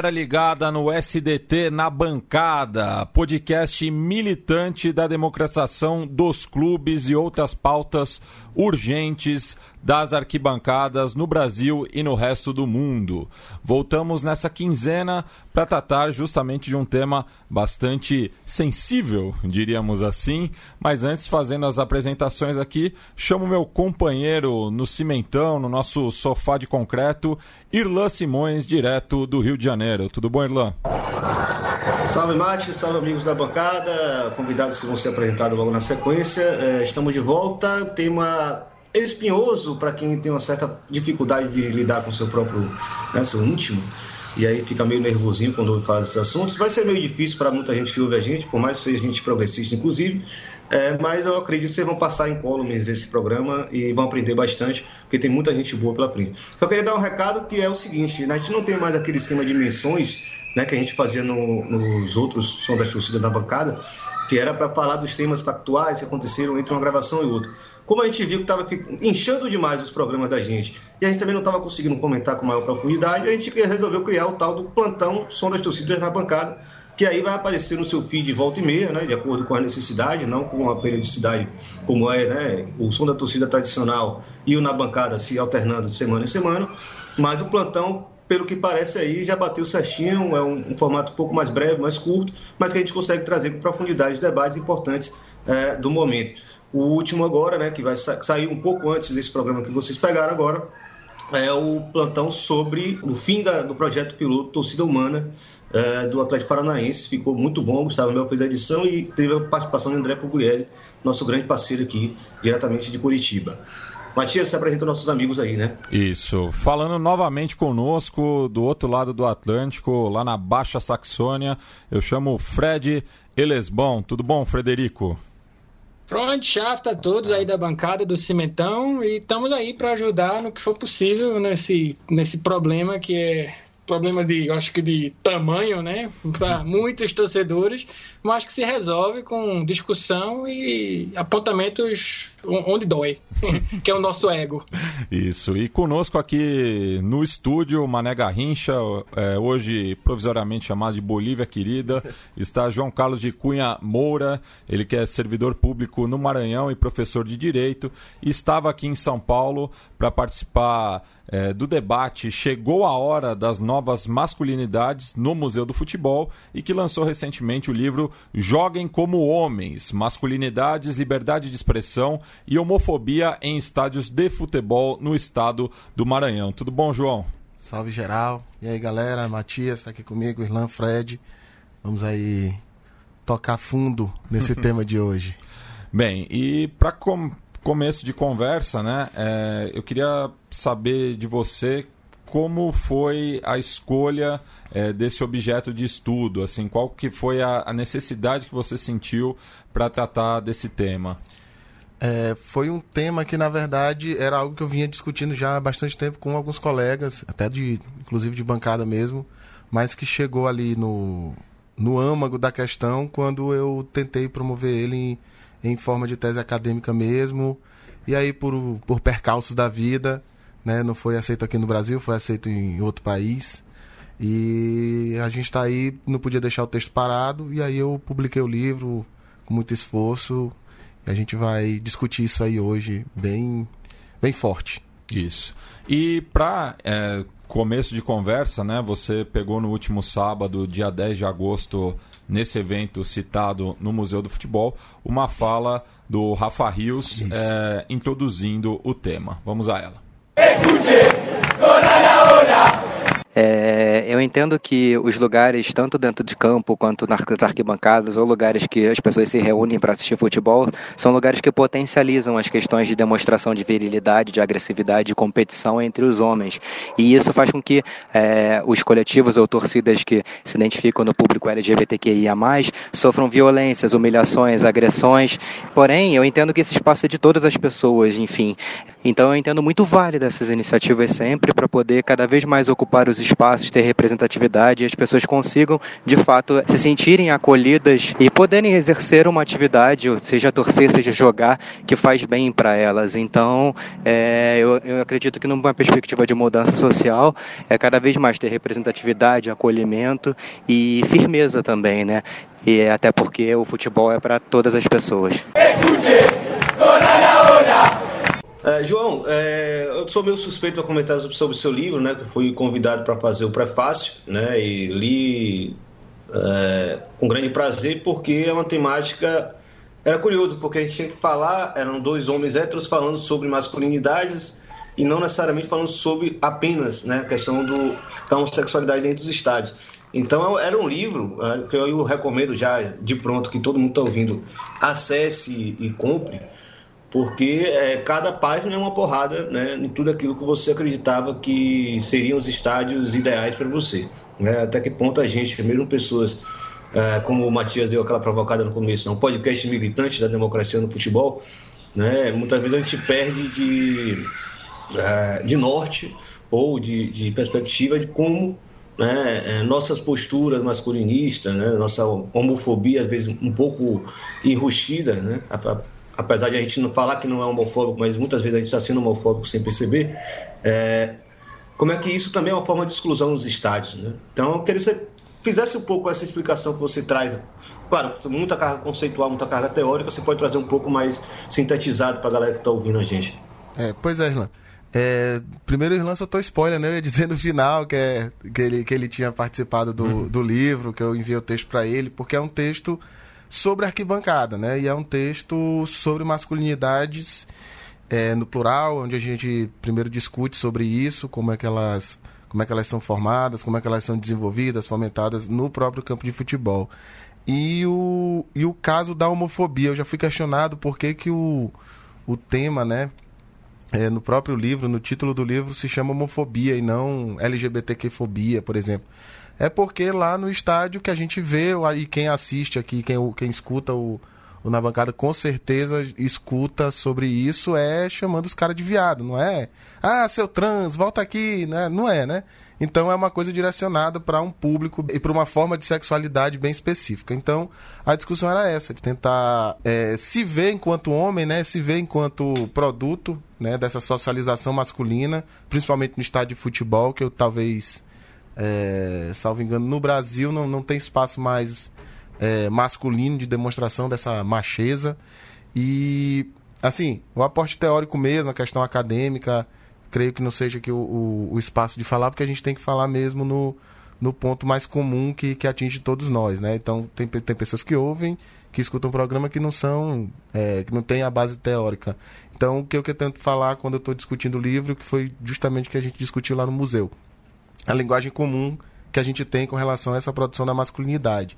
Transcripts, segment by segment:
galera ligada no SDT na bancada, podcast militante da democratização dos clubes e outras pautas urgentes das arquibancadas no Brasil e no resto do mundo. Voltamos nessa quinzena para tratar justamente de um tema bastante sensível, diríamos assim. Mas antes, fazendo as apresentações aqui, chamo meu companheiro no cimentão, no nosso sofá de concreto, Irlan Simões, direto do Rio de Janeiro. Tudo bom, Irlan? Salve, Mate, salve, amigos da bancada, convidados que vão ser apresentados logo na sequência. É, estamos de volta. Tema espinhoso para quem tem uma certa dificuldade de lidar com seu próprio, né, seu íntimo, e aí fica meio nervosinho quando faz esses assuntos. Vai ser meio difícil para muita gente que ouve a gente, por mais que seja gente progressista, inclusive, é, mas eu acredito que vocês vão passar em incólumes esse programa e vão aprender bastante, porque tem muita gente boa pela frente. Só queria dar um recado que é o seguinte: né, a gente não tem mais aquele esquema de menções né, que a gente fazia no, nos outros Som das Torcidas da Bancada, que era para falar dos temas factuais que aconteceram entre uma gravação e outra. Como a gente viu que estava inchando demais os programas da gente e a gente também não estava conseguindo comentar com maior profundidade, a gente resolveu criar o tal do plantão Som das Torcidas na Bancada, que aí vai aparecer no seu feed de volta e meia, né, de acordo com a necessidade, não com a periodicidade como é né, o som da torcida tradicional e o na bancada se alternando de semana em semana, mas o plantão pelo que parece aí, já bateu certinho, é um, um, formato um pouco mais breve, mais curto, mas que a gente consegue trazer com profundidade debates importantes é, do momento. O último agora, né, que vai sa sair um pouco antes desse programa que vocês pegaram agora, é o plantão sobre o fim da, do projeto piloto Torcida Humana é, do Atlético Paranaense. Ficou muito bom, Gustavo Mel fez a edição e teve a participação de André Pugliese, nosso grande parceiro aqui, diretamente de Curitiba. Matias, se apresenta nossos amigos aí, né? Isso. Falando novamente conosco, do outro lado do Atlântico, lá na Baixa Saxônia, eu chamo Fred Elesbon. Tudo bom, Frederico? Pronto, chato a todos aí da bancada do Cimentão e estamos aí para ajudar no que for possível nesse, nesse problema que é problema de, acho que de tamanho, né, para muitos torcedores, mas que se resolve com discussão e apontamentos onde dói, que é o nosso ego. Isso. E conosco aqui no estúdio, Mané Garrincha, é, hoje provisoriamente chamado de Bolívia Querida, está João Carlos de Cunha Moura, ele que é servidor público no Maranhão e professor de Direito, estava aqui em São Paulo para participar é, do debate Chegou a Hora das Novas Masculinidades no Museu do Futebol e que lançou recentemente o livro Joguem como Homens, Masculinidades, Liberdade de Expressão e homofobia em estádios de futebol no estado do Maranhão. Tudo bom, João? Salve geral. E aí, galera? Matias está aqui comigo, Irlan Fred. Vamos aí tocar fundo nesse tema de hoje. Bem, e para com começo de conversa, né, é, eu queria saber de você como foi a escolha é, desse objeto de estudo, assim, qual que foi a, a necessidade que você sentiu para tratar desse tema? É, foi um tema que, na verdade, era algo que eu vinha discutindo já há bastante tempo com alguns colegas, até de, inclusive de bancada mesmo, mas que chegou ali no, no âmago da questão quando eu tentei promover ele em, em forma de tese acadêmica mesmo, e aí por, por percalços da vida, né, não foi aceito aqui no Brasil, foi aceito em outro país, e a gente está aí, não podia deixar o texto parado, e aí eu publiquei o livro com muito esforço, a gente vai discutir isso aí hoje bem, bem forte. Isso. E para é, começo de conversa, né? Você pegou no último sábado, dia 10 de agosto, nesse evento citado no Museu do Futebol, uma fala do Rafa Rios é, introduzindo o tema. Vamos a ela. Écoutez. É, eu entendo que os lugares, tanto dentro de campo quanto nas arquibancadas, ou lugares que as pessoas se reúnem para assistir futebol, são lugares que potencializam as questões de demonstração de virilidade, de agressividade e competição entre os homens. E isso faz com que é, os coletivos ou torcidas que se identificam no público LGBTQIA, sofram violências, humilhações, agressões. Porém, eu entendo que esse espaço é de todas as pessoas, enfim. Então eu entendo muito válida essas iniciativas sempre para poder cada vez mais ocupar os espaços, ter representatividade e as pessoas consigam de fato se sentirem acolhidas e poderem exercer uma atividade, seja torcer, seja jogar, que faz bem para elas. Então é, eu, eu acredito que numa perspectiva de mudança social é cada vez mais ter representatividade, acolhimento e firmeza também, né? E até porque o futebol é para todas as pessoas. É, João, é, eu sou meio suspeito para comentar sobre o seu livro, né? Que fui convidado para fazer o prefácio, né? E li é, com grande prazer porque é uma temática era curioso porque a gente tinha que falar eram dois homens héteros falando sobre masculinidades e não necessariamente falando sobre apenas né, a questão do, da homossexualidade dentro dos estádios. Então era um livro é, que eu recomendo já de pronto que todo mundo está ouvindo acesse e compre porque é, cada página é uma porrada né, em tudo aquilo que você acreditava que seriam os estádios ideais para você. Né? Até que ponto a gente, mesmo pessoas é, como o Matias deu aquela provocada no começo, é um podcast militante da democracia no futebol, né? muitas vezes a gente perde de, é, de norte ou de, de perspectiva de como né, é, nossas posturas masculinistas, né, nossa homofobia às vezes um pouco enrustida, né, apesar de a gente não falar que não é homofóbico, mas muitas vezes a gente está sendo homofóbico sem perceber, é, como é que isso também é uma forma de exclusão nos estádios. Né? Então, eu queria que você fizesse um pouco essa explicação que você traz. Claro, muita carga conceitual, muita carga teórica, você pode trazer um pouco mais sintetizado para a galera que está ouvindo a gente. É, pois é, Irlan. É, primeiro, Irlan soltou spoiler, né? Eu ia dizer no final que, é, que, ele, que ele tinha participado do, uhum. do livro, que eu enviei o texto para ele, porque é um texto sobre arquibancada, né? E é um texto sobre masculinidades é, no plural, onde a gente primeiro discute sobre isso, como é que elas como é que elas são formadas, como é que elas são desenvolvidas, fomentadas no próprio campo de futebol. E o, e o caso da homofobia, eu já fui questionado por que, que o, o tema, né, é, no próprio livro, no título do livro, se chama homofobia e não LGBTQ-fobia, por exemplo. É porque lá no estádio que a gente vê, e quem assiste aqui, quem, quem escuta o, o Na Bancada, com certeza escuta sobre isso, é chamando os caras de viado, não é? Ah, seu trans, volta aqui, né? Não é, né? Então é uma coisa direcionada para um público e para uma forma de sexualidade bem específica. Então a discussão era essa, de tentar é, se ver enquanto homem, né? Se ver enquanto produto né? dessa socialização masculina, principalmente no estádio de futebol, que eu talvez é, salvo engano, no Brasil não, não tem espaço mais é, masculino de demonstração dessa macheza. E, assim, o aporte teórico mesmo, a questão acadêmica, creio que não seja aqui o, o, o, espaço de falar, porque a gente tem que falar mesmo no, no ponto mais comum que, que atinge todos nós, né? Então, tem, tem pessoas que ouvem, que escutam o programa que não são, é, que não tem a base teórica. Então, o que eu tento falar quando eu estou discutindo o livro, que foi justamente o que a gente discutiu lá no museu a linguagem comum que a gente tem com relação a essa produção da masculinidade.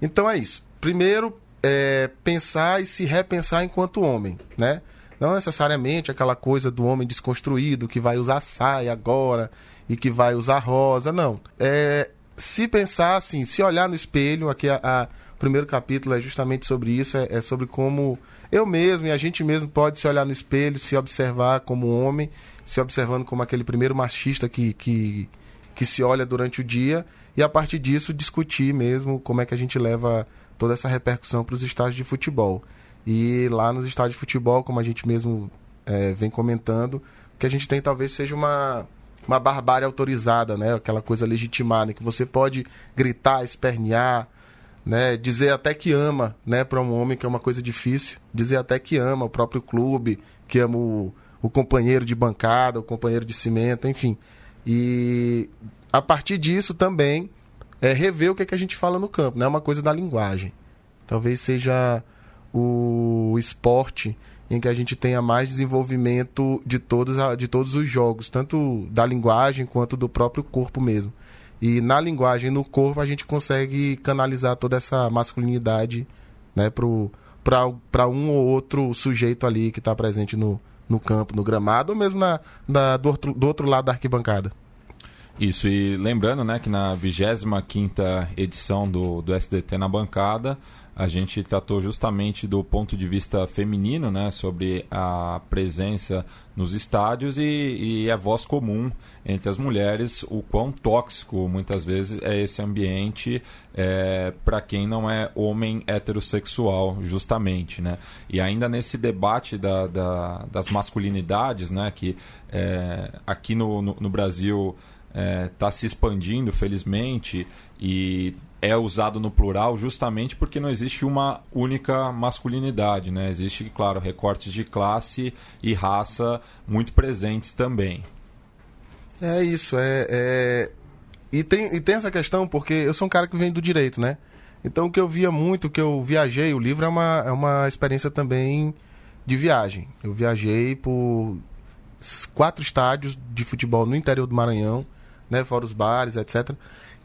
Então é isso. Primeiro, é, pensar e se repensar enquanto homem, né? Não necessariamente aquela coisa do homem desconstruído que vai usar saia agora e que vai usar rosa, não. É, se pensar assim, se olhar no espelho, aqui a, a primeiro capítulo é justamente sobre isso, é, é, sobre como eu mesmo e a gente mesmo pode se olhar no espelho, se observar como homem, se observando como aquele primeiro machista que, que que se olha durante o dia e a partir disso discutir mesmo como é que a gente leva toda essa repercussão para os estádios de futebol. E lá nos estádios de futebol, como a gente mesmo é, vem comentando, o que a gente tem talvez seja uma, uma barbárie autorizada, né? aquela coisa legitimada, que você pode gritar, espernear, né? dizer até que ama né? para um homem, que é uma coisa difícil, dizer até que ama o próprio clube, que ama o, o companheiro de bancada, o companheiro de cimento, enfim. E a partir disso também é rever o que, é que a gente fala no campo, não é uma coisa da linguagem. Talvez seja o esporte em que a gente tenha mais desenvolvimento de todos, de todos os jogos, tanto da linguagem quanto do próprio corpo mesmo. E na linguagem no corpo a gente consegue canalizar toda essa masculinidade né, para um ou outro sujeito ali que está presente no, no campo, no gramado, ou mesmo na, na, do, outro, do outro lado da arquibancada. Isso, e lembrando né, que na 25 edição do, do SDT na bancada, a gente tratou justamente do ponto de vista feminino, né, sobre a presença nos estádios e, e é voz comum entre as mulheres o quão tóxico muitas vezes é esse ambiente é, para quem não é homem heterossexual, justamente, né? E ainda nesse debate da, da, das masculinidades, né, que é, aqui no, no, no Brasil está é, tá se expandindo, felizmente, e é usado no plural justamente porque não existe uma única masculinidade, né? Existe, claro, recortes de classe e raça muito presentes também. É isso, é, é... E, tem, e tem essa questão porque eu sou um cara que vem do direito, né? Então o que eu via muito, o que eu viajei, o livro é uma, é uma experiência também de viagem. Eu viajei por quatro estádios de futebol no interior do Maranhão né, fora os bares, etc.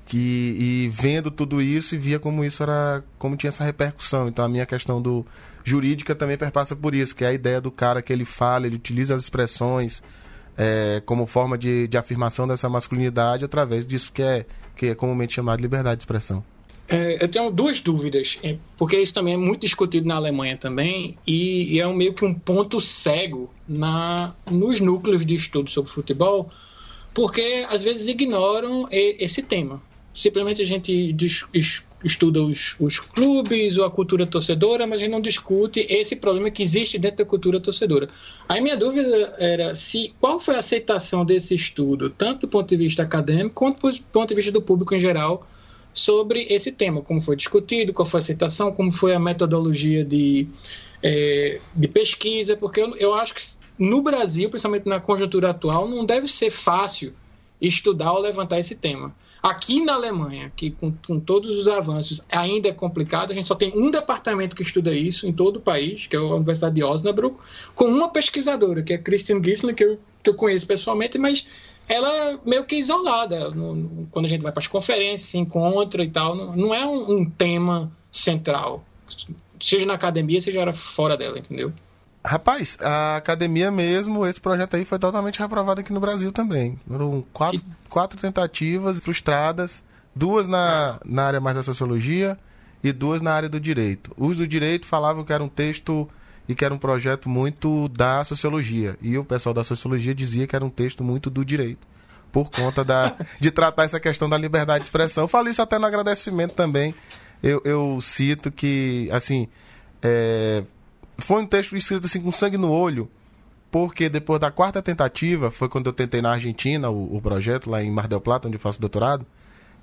Que, e vendo tudo isso e via como isso era, como tinha essa repercussão. Então a minha questão do jurídica também perpassa por isso, que é a ideia do cara que ele fala, ele utiliza as expressões é, como forma de, de afirmação dessa masculinidade através disso que é, que é comumente chamado de liberdade de expressão. É, eu tenho duas dúvidas, porque isso também é muito discutido na Alemanha também, e, e é um, meio que um ponto cego na, nos núcleos de estudo sobre futebol, porque às vezes ignoram esse tema. Simplesmente a gente estuda os, os, clubes ou a cultura torcedora, mas a gente não discute esse problema que existe dentro da cultura torcedora. Aí minha dúvida era se qual foi a aceitação desse estudo, tanto do ponto de vista acadêmico quanto do ponto de vista do público em geral, sobre esse tema, como foi discutido, qual foi a aceitação, como foi a metodologia de, é, de pesquisa, porque eu, eu acho que no Brasil, principalmente na conjuntura atual, não deve ser fácil estudar ou levantar esse tema. Aqui na Alemanha, que com, com, todos os avanços ainda é complicado, a gente só tem um departamento que estuda isso em todo o país, que é a Universidade de Osnabrück, com uma pesquisadora, que é Christian Gisler, que eu, que eu conheço pessoalmente, mas ela é meio que isolada no, no, quando a gente vai para as conferências, se encontra e tal. Não, não é um, um tema central, seja na academia, seja fora dela, entendeu? Rapaz, a academia mesmo, esse projeto aí foi totalmente reprovado aqui no Brasil também. Foram quatro, quatro tentativas frustradas, duas na, na área mais da sociologia e duas na área do direito. Os do direito falavam que era um texto e que era um projeto muito da sociologia. E o pessoal da sociologia dizia que era um texto muito do direito. Por conta da, de tratar essa questão da liberdade de expressão. Eu falo isso até no agradecimento também. Eu, eu cito que, assim, é, foi um texto escrito assim com sangue no olho, porque depois da quarta tentativa, foi quando eu tentei na Argentina o, o projeto, lá em Mar del Plata, onde eu faço doutorado,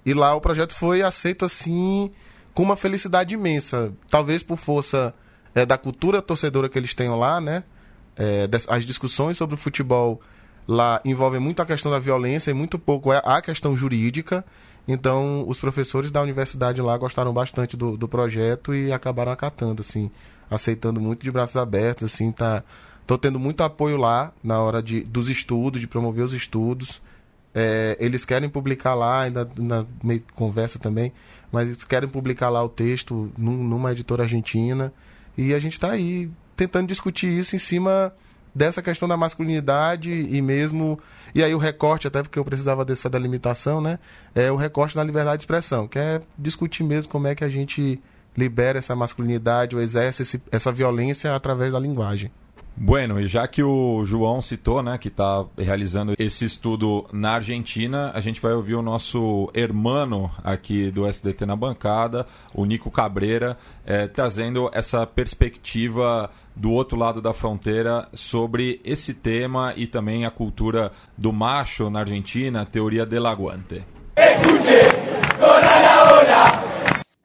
e lá o projeto foi aceito assim com uma felicidade imensa, talvez por força é, da cultura torcedora que eles tenham lá, né? É, as discussões sobre o futebol lá envolvem muito a questão da violência e muito pouco a questão jurídica. Então, os professores da universidade lá gostaram bastante do, do projeto e acabaram acatando, assim aceitando muito de braços abertos, assim, tá. Tô tendo muito apoio lá na hora de, dos estudos, de promover os estudos. É, eles querem publicar lá, ainda na meio conversa também, mas eles querem publicar lá o texto num, numa editora argentina. E a gente está aí tentando discutir isso em cima dessa questão da masculinidade e mesmo. E aí o recorte, até porque eu precisava dessa delimitação, né? É o recorte na liberdade de expressão, que é discutir mesmo como é que a gente libera essa masculinidade ou exerce esse, essa violência através da linguagem. Bueno, e já que o João citou, né, que está realizando esse estudo na Argentina, a gente vai ouvir o nosso hermano aqui do SDT na bancada, o Nico Cabreira, é, trazendo essa perspectiva do outro lado da fronteira sobre esse tema e também a cultura do macho na Argentina, a teoria del aguante. Escuche,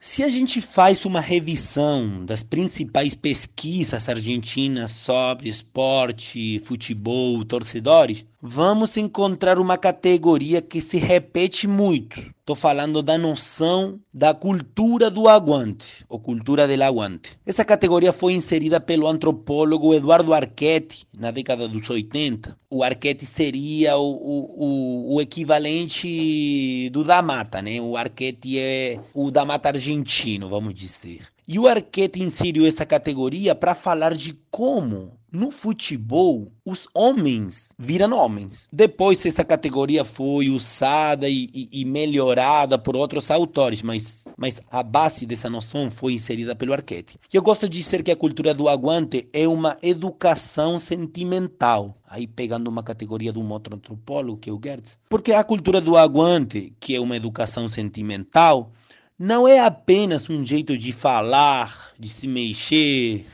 se a gente faz uma revisão das principais pesquisas argentinas sobre esporte, futebol, torcedores, vamos encontrar uma categoria que se repete muito. Estou falando da noção da cultura do aguante, ou cultura del aguante. Essa categoria foi inserida pelo antropólogo Eduardo Arquette na década dos 80. O Arquette seria o, o, o equivalente do da mata, né? O Arquette é o da mata argentino, vamos dizer. E o Arquette inseriu essa categoria para falar de como no futebol, os homens viram homens. Depois, essa categoria foi usada e, e, e, melhorada por outros autores, mas, mas a base dessa noção foi inserida pelo Arquette. Eu gosto de dizer que a cultura do aguante é uma educação sentimental. Aí pegando uma categoria de um outro antropólogo, que é o Gertz. Porque a cultura do aguante, que é uma educação sentimental, não é apenas um jeito de falar, de se mexer,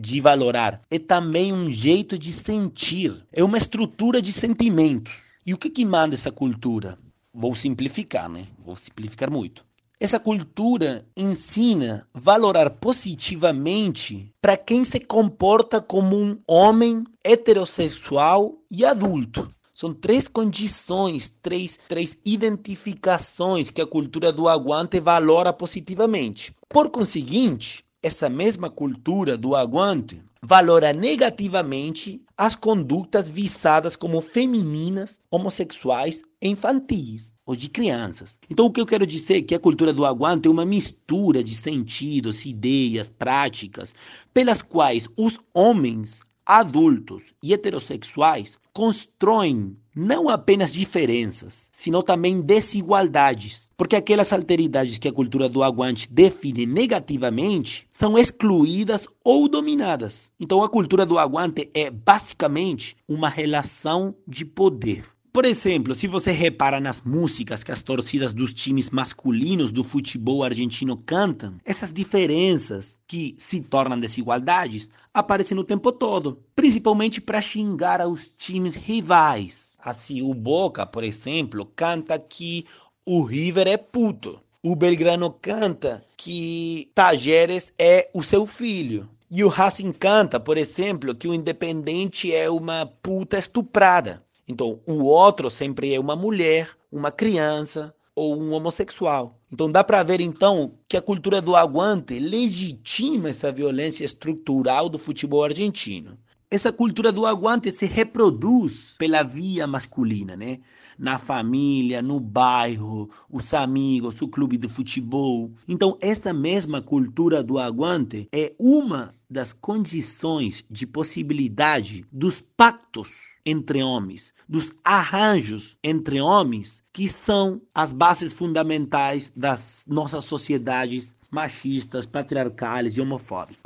de valorar. É também um jeito de sentir. É uma estrutura de sentimentos. E o que, que manda essa cultura? Vou simplificar, né? Vou simplificar muito. Essa cultura ensina valorar positivamente para quem se comporta como um homem heterossexual e adulto. São três condições, três, três identificações que a cultura do aguante valora positivamente. Por conseguinte, essa mesma cultura do aguante valora negativamente as condutas visadas como femininas, homossexuais infantis ou de crianças. Então, o que eu quero dizer é que a cultura do aguante é uma mistura de sentidos, ideias, práticas, pelas quais os homens adultos e heterossexuais constroem não apenas diferenças, sino também desigualdades, porque aquelas alteridades que a cultura do aguante define negativamente são excluídas ou dominadas. Então a cultura do aguante é basicamente uma relação de poder. Por exemplo, se você repara nas músicas que as torcidas dos times masculinos do futebol argentino cantam, essas diferenças que se tornam desigualdades aparecem o tempo todo, principalmente para xingar os times rivais. Assim, o Boca, por exemplo, canta que o River é puto. O Belgrano canta que Tajeres é o seu filho. E o Racing canta, por exemplo, que o Independente é uma puta estuprada. Então, o outro sempre é uma mulher, uma criança ou um homossexual. Então, dá para ver então que a cultura do aguante legitima essa violência estrutural do futebol argentino. Essa cultura do aguante se reproduz pela via masculina, né? Na família, no bairro, os amigos, o clube de futebol. Então, essa mesma cultura do aguante é uma das condições de possibilidade dos pactos entre homens, dos arranjos entre homens, que são as bases fundamentais das nossas sociedades machistas, patriarcais e homofóbicas.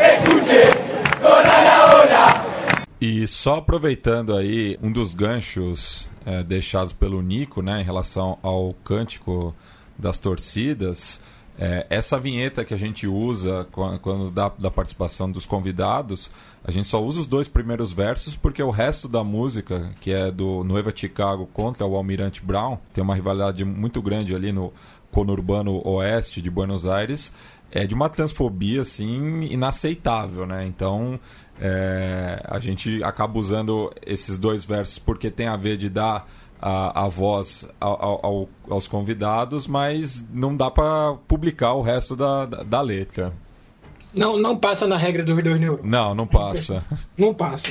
E só aproveitando aí um dos ganchos é, deixados pelo Nico, né, em relação ao cântico das torcidas, é, essa vinheta que a gente usa quando, dá da participação dos convidados, a gente só usa os dois primeiros versos porque o resto da música, que é do Nueva Chicago contra o Almirante Brown, tem uma rivalidade muito grande ali no conurbano oeste de Buenos Aires, é de uma transfobia assim inaceitável, né? Então é, a gente acaba usando esses dois versos porque tem a ver de dar a, a voz ao, ao, aos convidados, mas não dá para publicar o resto da, da, da, letra. Não, não passa na regra do Rio News. Não, não passa. Não passa.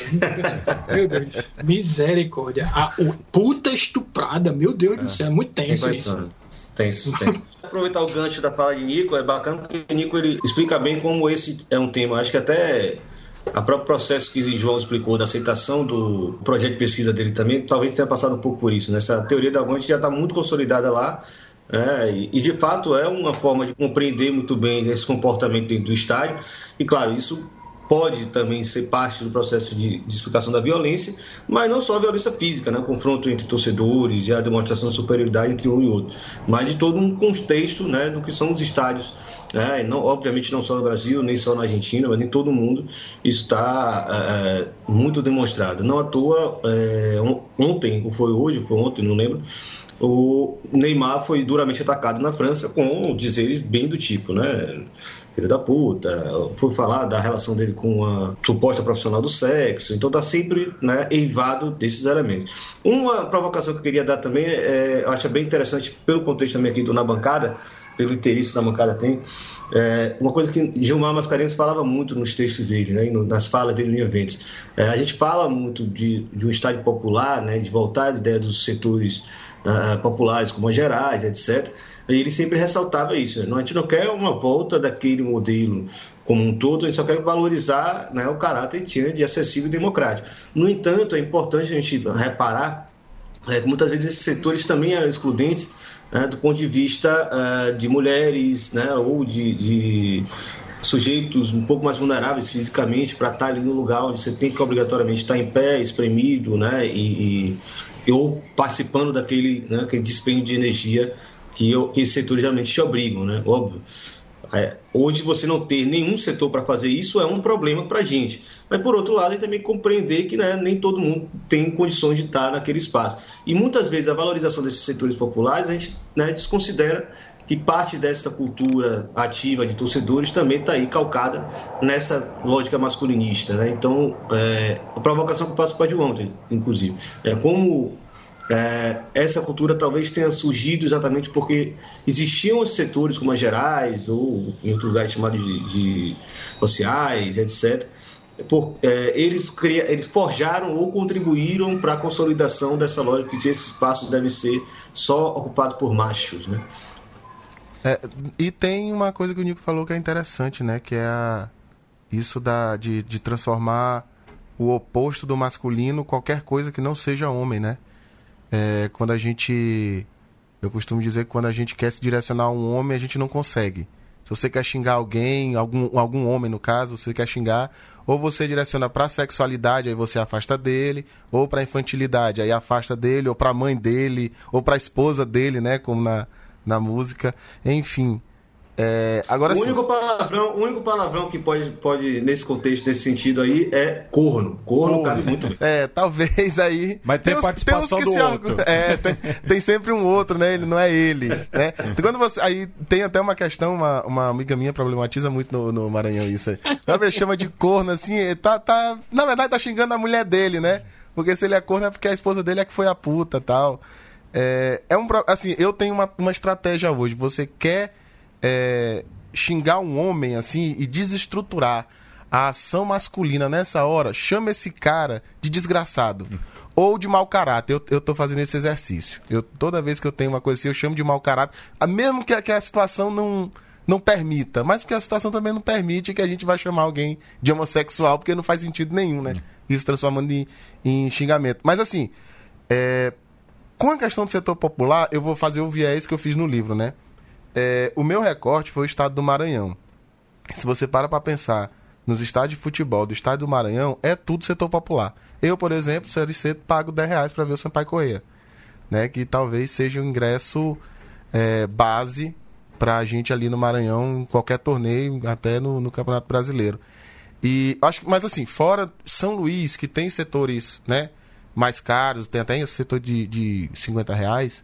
meu Deus. Misericórdia. A o, puta estuprada, meu Deus é. do céu, é muito tenso isso. Tenso, tenso. Aproveitar o gancho da fala de Nico, é bacana porque o Nico ele explica bem como esse é um tema. Acho que até o próprio processo que João explicou da aceitação do projeto de pesquisa dele também, talvez tenha passado um pouco por isso. Né? Essa teoria da Guante já está muito consolidada lá, é, e, de fato é uma forma de compreender muito bem esse comportamento dentro do estádio. E claro, isso pode também ser parte do processo de, de, explicação da violência, mas não só a violência física, né? o confronto entre torcedores e a demonstração de superioridade entre um e outro, mas de todo um contexto né, do que são os estádios né? não, obviamente não só no Brasil, nem só na Argentina, mas em todo mundo, isso está é, é, muito demonstrado. Não à toa, é, ontem, ou foi hoje, foi ontem, não lembro, o Neymar foi duramente atacado na França com dizeres bem do tipo, né? Filho da puta, foi falar da relação dele com a suposta profissional do sexo, então tá sempre né, eivado desses elementos. Uma provocação que eu queria dar também, é, eu acho bem interessante, pelo contexto também aqui do Na Bancada, pelo interesse da bancada tem, é, uma coisa que Gilmar Mascarenhas falava muito nos textos dele, né, nas falas dele em eventos. É, a gente fala muito de, de um estádio popular, né, de voltar às ideias dos setores uh, populares, como as gerais, etc. E ele sempre ressaltava isso. Né? A gente não quer uma volta daquele modelo como um todo, a gente só quer valorizar né, o caráter de acessível e democrático. No entanto, é importante a gente reparar é, que muitas vezes esses setores também eram excludentes né, do ponto de vista uh, de mulheres né, ou de, de, sujeitos um pouco mais vulneráveis fisicamente para estar ali no lugar onde você tem que obrigatoriamente estar em pé, espremido, né, e, e ou participando daquele né, dispêndio de energia que, eu, que esses setores geralmente te obrigam, né, óbvio. É, hoje você não ter nenhum setor para fazer isso é um problema para a gente. Mas por outro lado, gente também compreender que né, nem todo mundo tem condições de estar naquele espaço. E muitas vezes a valorização desses setores populares a gente né, desconsidera que parte dessa cultura ativa de torcedores também está aí calcada nessa lógica masculinista. Né? Então, é, a provocação que eu passo para de ontem, inclusive, é como é, essa cultura talvez tenha surgido exatamente porque existiam os setores como as gerais ou em outros lugares chamados de, de sociais, etc. Por, é, eles, cria, eles forjaram ou contribuíram para a consolidação dessa lógica que esses espaços devem ser só ocupados por machos, né? É, e tem uma coisa que o Nico falou que é interessante, né? Que é a, isso da, de, de transformar o oposto do masculino qualquer coisa que não seja homem, né? É, quando a gente. Eu costumo dizer que quando a gente quer se direcionar a um homem, a gente não consegue. Se você quer xingar alguém, algum, algum homem no caso, você quer xingar, ou você direciona para sexualidade, aí você afasta dele, ou para infantilidade, aí afasta dele, ou para mãe dele, ou para esposa dele, né, como na, na música. Enfim, é, agora o, único palavrão, o único palavrão que pode, pode, nesse contexto, nesse sentido aí, é corno. Corno, corno. cabe muito bem. É, talvez aí. Mas tem, tem participação do outro. É, tem, tem, sempre um outro, né? Ele não é ele. Né? Então, quando você, aí tem até uma questão, uma, uma amiga minha problematiza muito no, no Maranhão isso aí. Ela chama de corno, assim, tá, tá. Na verdade, tá xingando a mulher dele, né? Porque se ele é corno é porque a esposa dele é que foi a puta tal. É, é um. Assim, eu tenho uma, uma estratégia hoje. Você quer é, xingar um homem assim e desestruturar a ação masculina nessa hora, chama esse cara de desgraçado. Ou de mau caráter. Eu, eu tô fazendo esse exercício. Eu, toda vez que eu tenho uma coisa assim, eu chamo de mau caráter. Mesmo que, que a situação não, não permita. Mas porque a situação também não permite que a gente vai chamar alguém de homossexual, porque não faz sentido nenhum, né? Isso transformando em, em xingamento. Mas assim, é, com a questão do setor popular, eu vou fazer o viés que eu fiz no livro, né? É, o meu recorte foi o estado do Maranhão. Se você para para pensar nos estádios de futebol do estado do Maranhão, é tudo setor popular. Eu, por exemplo, Série C, pago 10 reais para ver o Sampaio Correia. Né, que talvez seja o um ingresso é, base para a gente ali no Maranhão, em qualquer torneio, até no, no Campeonato Brasileiro. E acho mas assim, fora São Luís, que tem setores né, mais caros, tem até setor de, de 50 reais,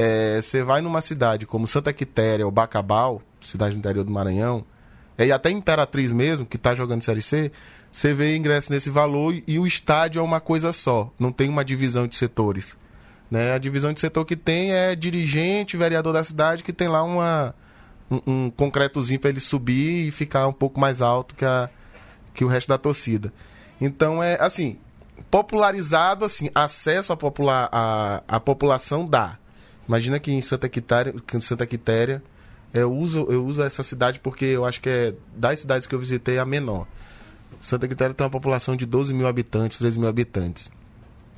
é, você vai numa cidade como Santa Quitéria ou Bacabal, cidade do interior do Maranhão, é, e até Imperatriz mesmo, que está jogando Série C, você vê ingresso nesse valor e, o estádio é uma coisa só, não tem uma divisão de setores. Né? A divisão de setor que tem é dirigente, vereador da cidade, que tem lá uma, um, um concretozinho para ele subir e ficar um pouco mais alto que, a, que o resto da torcida. Então é assim, popularizado assim, acesso à popular, a, a população dá. Imagina que em Santa Quitéria, em Santa Quitéria eu uso, eu uso essa cidade porque eu acho que é das cidades que eu visitei a menor. Santa Quitéria tem uma população de 12 mil habitantes, 13 mil habitantes.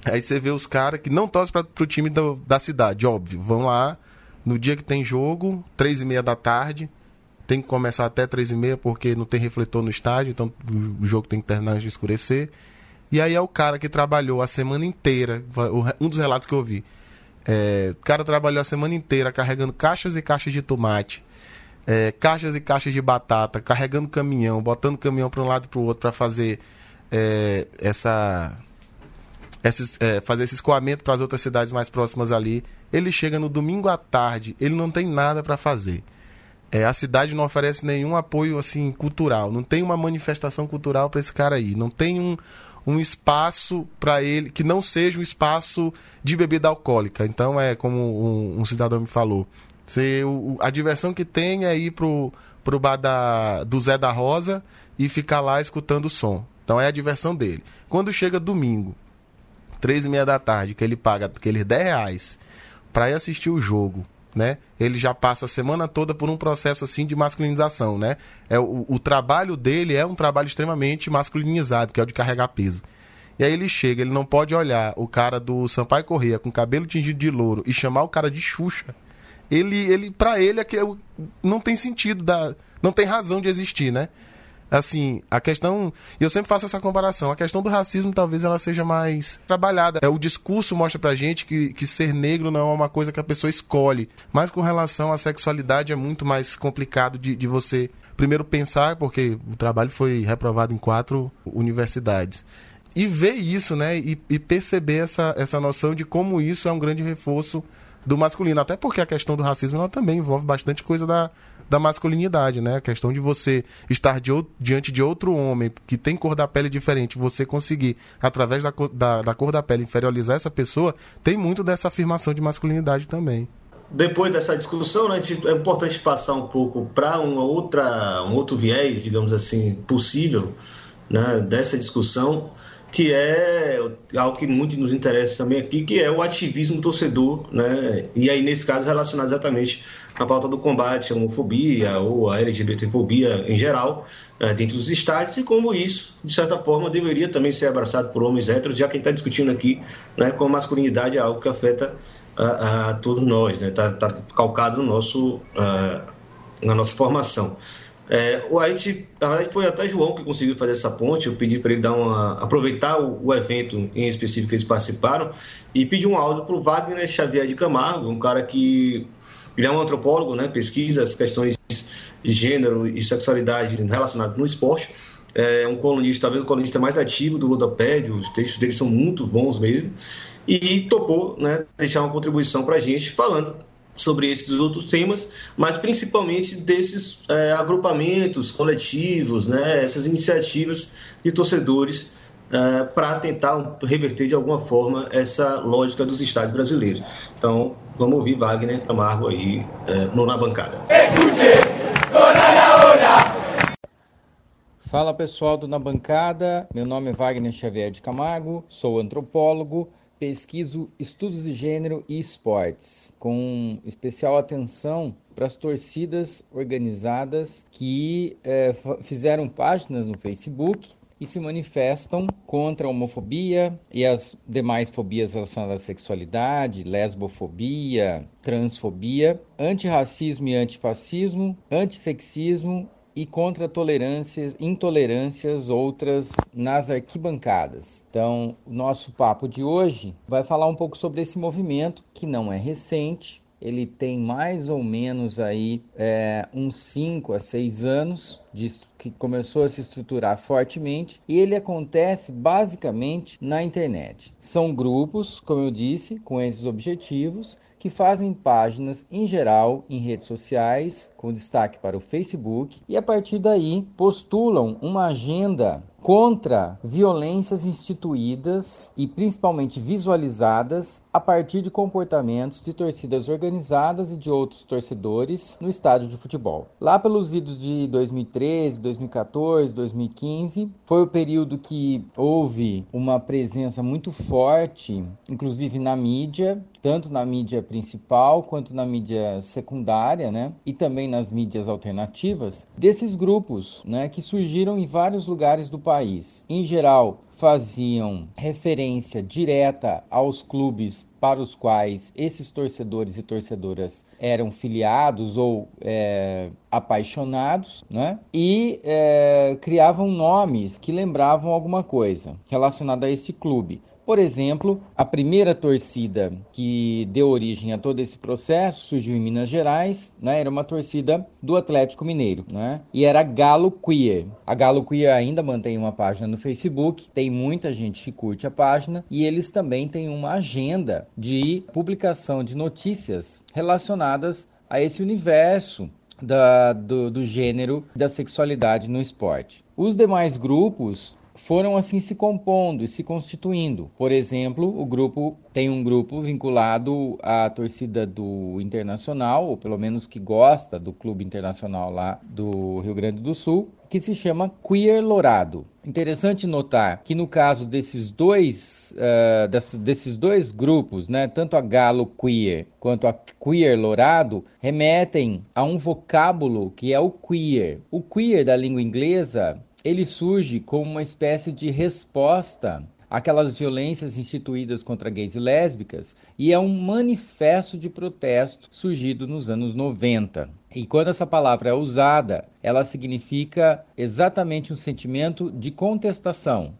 Aí você vê os caras que não torcem para o time do, da cidade, óbvio. Vão lá no dia que tem jogo, três e meia da tarde. Tem que começar até três e meia porque não tem refletor no estádio, então o jogo tem que terminar de escurecer. E aí é o cara que trabalhou a semana inteira, um dos relatos que eu vi é, o cara trabalhou a semana inteira carregando caixas e caixas de tomate, é, caixas e caixas de batata, carregando caminhão, botando caminhão para um lado e para o outro para fazer é, essa, esses, é, fazer esse escoamento para as outras cidades mais próximas ali. Ele chega no domingo à tarde, ele não tem nada para fazer. É, a cidade não oferece nenhum apoio assim cultural, não tem uma manifestação cultural para esse cara aí, não tem um, um espaço para ele que não seja um espaço de bebida alcoólica. Então é como um, um cidadão me falou, Você, o, a diversão que tem é ir pro, pro bar da, do Zé da Rosa e ficar lá escutando o som. Então é a diversão dele. Quando chega domingo, três e meia da tarde, que ele paga aqueles 10 reais para ir assistir o jogo, né? Ele já passa a semana toda por um processo assim de masculinização, né? É o, o trabalho dele é um trabalho extremamente masculinizado, que é o de carregar peso. E aí ele chega, ele não pode olhar o cara do Sampaio Corrêa com cabelo tingido de louro e chamar o cara de Xuxa. Ele, ele para ele é que não tem sentido, da, não tem razão de existir, né? Assim, a questão, e eu sempre faço essa comparação, a questão do racismo talvez ela seja mais trabalhada. É, o discurso mostra pra gente que, que ser negro não é uma coisa que a pessoa escolhe, mas com relação à sexualidade é muito mais complicado de, de você primeiro pensar, porque o trabalho foi reprovado em quatro universidades e ver isso, né? E, e, perceber essa, essa noção de como isso é um grande reforço do masculino. Até porque a questão do racismo ela também envolve bastante coisa da, da masculinidade, né? A questão de você estar de, diante de outro homem que tem cor da pele diferente, você conseguir, através da, da, da cor da pele, inferiorizar essa pessoa, tem muito dessa afirmação de masculinidade também depois dessa discussão, né, é importante passar um pouco para um outro viés, digamos assim, possível né, dessa discussão, que é algo que muito nos interessa também aqui, que é o ativismo torcedor, né? E aí, nesse caso, relacionado exatamente à pauta do combate à homofobia ou à LGBTfobia em geral, é, dentro dos estádios, e como isso, de certa forma, deveria também ser abraçado por homens héteros, já que a gente está discutindo aqui né, como a masculinidade é algo que afeta a, a todos nós, né? Está tá calcado no nosso, uh, na nossa formação. É, o Haiti, na verdade, foi até João que conseguiu fazer essa ponte. Eu pedi para ele dar uma, aproveitar o, o, evento em específico que eles participaram e pedir um áudio para o Wagner Xavier de Camargo, um cara que ele é um antropólogo, né, pesquisa as questões de gênero e sexualidade relacionadas no esporte. É um colunista, talvez o colunista mais ativo do Ludopédio, os textos dele são muito bons mesmo. E topou né, deixar uma contribuição para a gente falando sobre esses outros temas, mas principalmente desses é, agrupamentos coletivos, né, essas iniciativas de torcedores é, para tentar reverter de alguma forma essa lógica dos estádios brasileiros. Então, vamos ouvir Wagner Camargo aí é, no Na Bancada. Fala pessoal do Na Bancada, meu nome é Wagner Xavier de Camargo, sou antropólogo, pesquiso estudos de gênero e esportes, com especial atenção para as torcidas organizadas que é, fizeram páginas no Facebook e se manifestam contra a homofobia e as demais fobias relacionadas à sexualidade, lesbofobia, transfobia, antirracismo e antifascismo, antissexismo e contra tolerâncias, intolerâncias outras nas arquibancadas. Então, o nosso papo de hoje vai falar um pouco sobre esse movimento que não é recente. Ele tem mais ou menos aí é, uns 5 a 6 anos de, que começou a se estruturar fortemente e ele acontece basicamente na internet. São grupos, como eu disse, com esses objetivos que fazem páginas em geral em redes sociais, com destaque para o Facebook, e a partir daí postulam uma agenda contra violências instituídas e principalmente visualizadas a partir de comportamentos de torcidas organizadas e de outros torcedores no estádio de futebol. Lá pelos idos de 2013, 2014, 2015, foi o período que houve uma presença muito forte, inclusive na mídia, tanto na mídia principal quanto na mídia secundária, né? E também nas mídias alternativas, desses grupos, né, que surgiram em vários lugares do país. Em geral, faziam referência direta aos clubes para os quais esses torcedores e torcedoras eram filiados ou é, apaixonados, né? E é, criavam nomes que lembravam alguma coisa relacionada a esse clube. Por exemplo, a primeira torcida que deu origem a todo esse processo surgiu em Minas Gerais, né? era uma torcida do Atlético Mineiro, né? e era Galo Queer. A Galo Queer ainda mantém uma página no Facebook, tem muita gente que curte a página, e eles também têm uma agenda de publicação de notícias relacionadas a esse universo da, do, do gênero da sexualidade no esporte. Os demais grupos foram assim se compondo e se constituindo. Por exemplo, o grupo tem um grupo vinculado à torcida do Internacional, ou pelo menos que gosta do clube internacional lá do Rio Grande do Sul, que se chama Queer Lourado. Interessante notar que no caso desses dois, uh, desses, desses dois grupos, né, tanto a Galo Queer quanto a Queer Lourado, remetem a um vocábulo que é o queer. O queer da língua inglesa ele surge como uma espécie de resposta àquelas violências instituídas contra gays e lésbicas e é um manifesto de protesto surgido nos anos 90. E quando essa palavra é usada, ela significa exatamente um sentimento de contestação,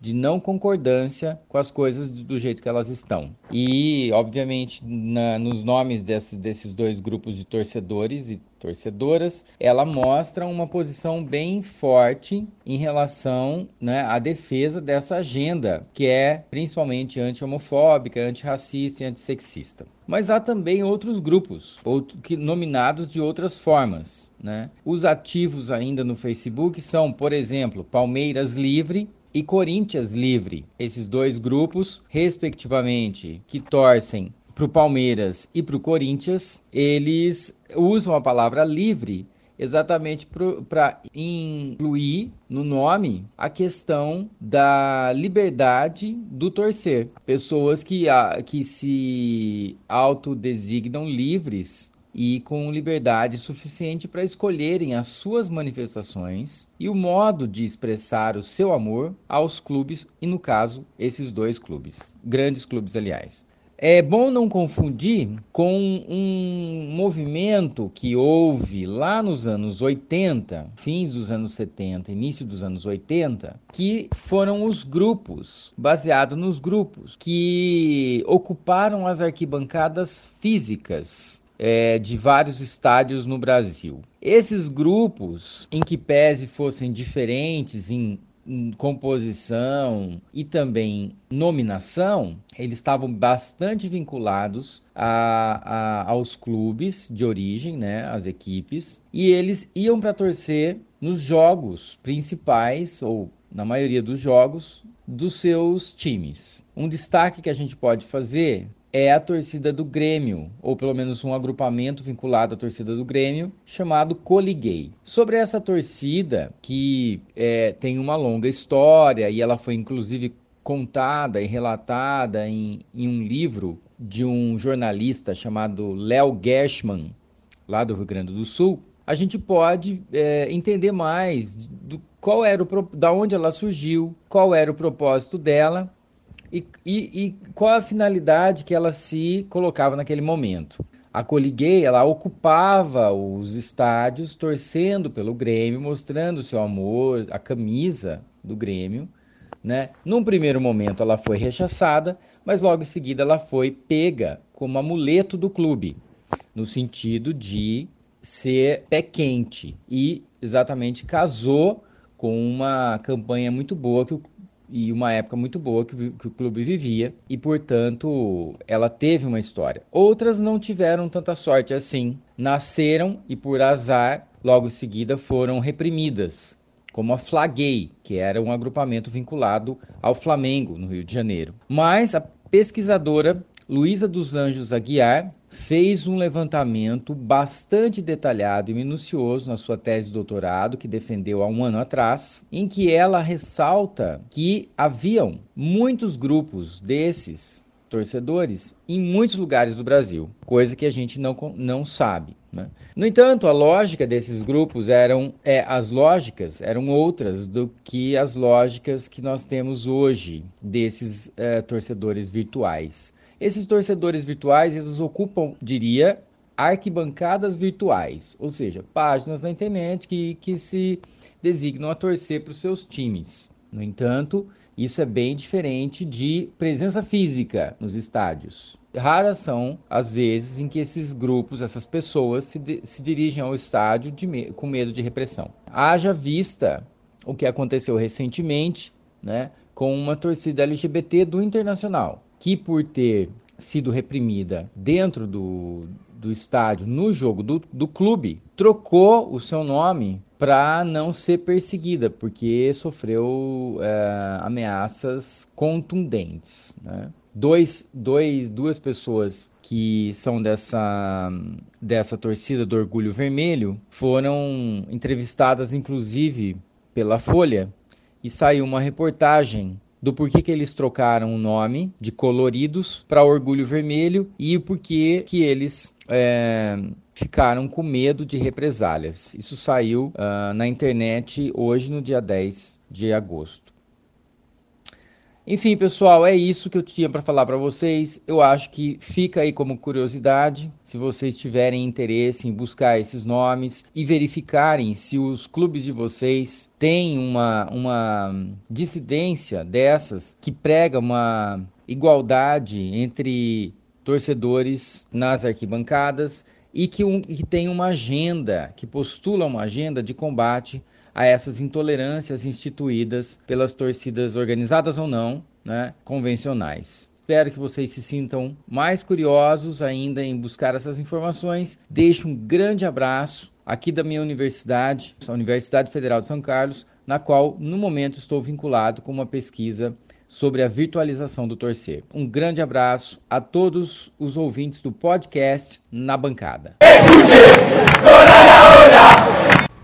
de não concordância com as coisas do jeito que elas estão. E, obviamente, na, nos nomes desses, desses dois grupos de torcedores e torcedoras, ela mostra uma posição bem forte em relação né, à defesa dessa agenda, que é principalmente anti-homofóbica, antirracista e antissexista. Mas há também outros grupos, outro, que, nominados de outras formas. Né? Os ativos ainda no Facebook são, por exemplo, Palmeiras Livre, e Corinthians Livre. Esses dois grupos, respectivamente, que torcem para o Palmeiras e para o Corinthians, eles usam a palavra livre exatamente para incluir no nome a questão da liberdade do torcer. Pessoas que, a, que se autodesignam livres e com liberdade suficiente para escolherem as suas manifestações e o modo de expressar o seu amor aos clubes, e no caso, esses dois clubes, grandes clubes, aliás. É bom não confundir com um movimento que houve lá nos anos 80, fins dos anos 70, início dos anos 80, que foram os grupos, baseado nos grupos, que ocuparam as arquibancadas físicas é, de vários estádios no Brasil. Esses grupos, em que pese fossem diferentes em, em composição e também nominação, eles estavam bastante vinculados a, a, aos clubes de origem, né, as equipes, e eles iam para torcer nos jogos principais ou na maioria dos jogos dos seus times. Um destaque que a gente pode fazer é a torcida do Grêmio, ou pelo menos um agrupamento vinculado à torcida do Grêmio, chamado Coliguei. Sobre essa torcida, que é, tem uma longa história e ela foi inclusive contada e relatada em, em um livro de um jornalista chamado Léo Gershman, lá do Rio Grande do Sul, a gente pode é, entender mais do qual era o da onde ela surgiu, qual era o propósito dela e, e, e qual a finalidade que ela se colocava naquele momento. A Coliguei, ela ocupava os estádios torcendo pelo Grêmio, mostrando seu amor, a camisa do Grêmio, né? Num primeiro momento ela foi rechaçada, mas logo em seguida ela foi pega como amuleto do clube, no sentido de ser pé quente e exatamente casou com uma campanha muito boa que o e uma época muito boa que, que, o clube vivia e, portanto, ela teve uma história. Outras não tiveram tanta sorte assim, nasceram e, por azar, logo em seguida foram reprimidas, como a Flaguei, que era um agrupamento vinculado ao Flamengo, no Rio de Janeiro. Mas a pesquisadora Luísa dos Anjos Aguiar fez um levantamento bastante detalhado e minucioso na sua tese de doutorado, que defendeu há um ano atrás, em que ela ressalta que haviam muitos grupos desses torcedores em muitos lugares do Brasil, coisa que a gente não, não sabe. Né? No entanto, a lógica desses grupos eram, é, as lógicas eram outras do que as lógicas que nós temos hoje desses é, torcedores virtuais. Esses torcedores virtuais, eles ocupam, diria, arquibancadas virtuais, ou seja, páginas na internet que, que se designam a torcer para os seus times. No entanto, isso é bem diferente de presença física nos estádios. Raras são as vezes em que esses grupos, essas pessoas, se, de, se dirigem ao estádio me, com medo de repressão. Haja vista o que aconteceu recentemente né, com uma torcida LGBT do Internacional que por ter sido reprimida dentro do, do estádio, no jogo do, do clube, trocou o seu nome para não ser perseguida, porque sofreu é, ameaças contundentes. Né? Dois, dois, duas pessoas que são dessa, dessa torcida do Orgulho Vermelho foram entrevistadas, inclusive, pela Folha, e saiu uma reportagem do porquê que eles trocaram o nome de Coloridos para Orgulho Vermelho e o porquê que eles é, ficaram com medo de represálias. Isso saiu uh, na internet hoje, no dia 10 de agosto. Enfim, pessoal, é isso que eu tinha para falar para vocês. Eu acho que fica aí como curiosidade, se vocês tiverem interesse em buscar esses nomes e verificarem se os clubes de vocês têm uma, uma dissidência dessas que prega uma igualdade entre torcedores nas arquibancadas e que, um, que tem uma agenda, que postula uma agenda de combate a essas intolerâncias instituídas pelas torcidas organizadas ou não, né, convencionais. Espero que vocês se sintam mais curiosos ainda em buscar essas informações. Deixo um grande abraço aqui da minha universidade, a Universidade Federal de São Carlos, na qual no momento estou vinculado com uma pesquisa sobre a virtualização do torcer. Um grande abraço a todos os ouvintes do podcast Na Bancada.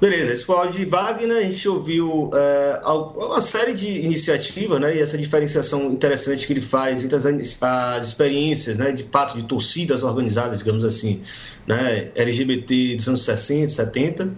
Beleza, esse áudio de Wagner, a gente ouviu é, uma série de iniciativas, né, e essa diferenciação interessante que ele faz entre as, as experiências, né, de fato, de torcidas organizadas, digamos assim, né, LGBT dos anos 60, 70,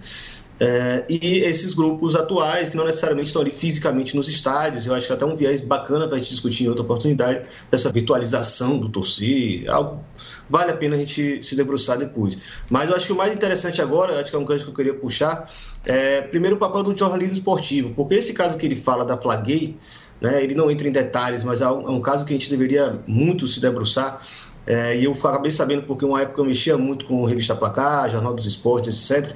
é, e esses grupos atuais, que não necessariamente estão ali fisicamente nos estádios, eu acho que é até um viés bacana para a gente discutir em outra oportunidade, dessa virtualização do torcer, algo vale a pena a gente se debruçar depois. Mas eu acho que o mais interessante agora, acho que é um gancho que eu queria puxar, é primeiro o papel do jornalismo esportivo, porque esse caso que ele fala da Flaguei, né, ele não entra em detalhes, mas é um, é um caso que a gente deveria muito se debruçar, é, e eu acabei sabendo porque uma época eu mexia muito com revista Placar, Jornal dos Esportes, etc.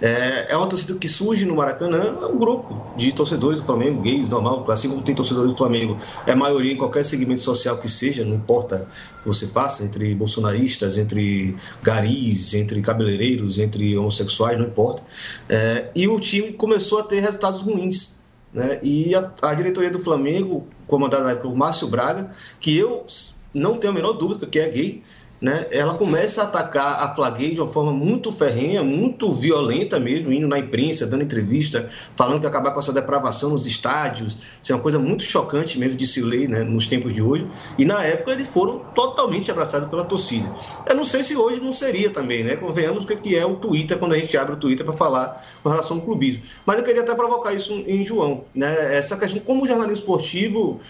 É, é uma torcida que surge no Maracanã, é um grupo de torcedores do Flamengo, gays, normal, assim como tem torcedores do Flamengo, é maioria em qualquer segmento social que seja, não importa o que você faça, entre bolsonaristas, entre garis, entre cabeleireiros, entre homossexuais, não importa. É, e o time começou a ter resultados ruins. Né? E a, a diretoria do Flamengo, comandada por Márcio Braga, que eu não tenho a menor dúvida que é gay, né, ela começa a atacar a Flaguei de uma forma muito ferrenha, muito violenta mesmo, indo na imprensa, dando entrevista, falando que acabar com essa depravação nos estádios. Isso é uma coisa muito chocante mesmo de se ler né, nos tempos de hoje. E na época eles foram totalmente abraçados pela torcida. Eu não sei se hoje não seria também, né? Convenhamos o que é o Twitter quando a gente abre o Twitter para falar com relação ao clubismo. Mas eu queria até provocar isso em João, né? Essa questão, como jornalismo esportivo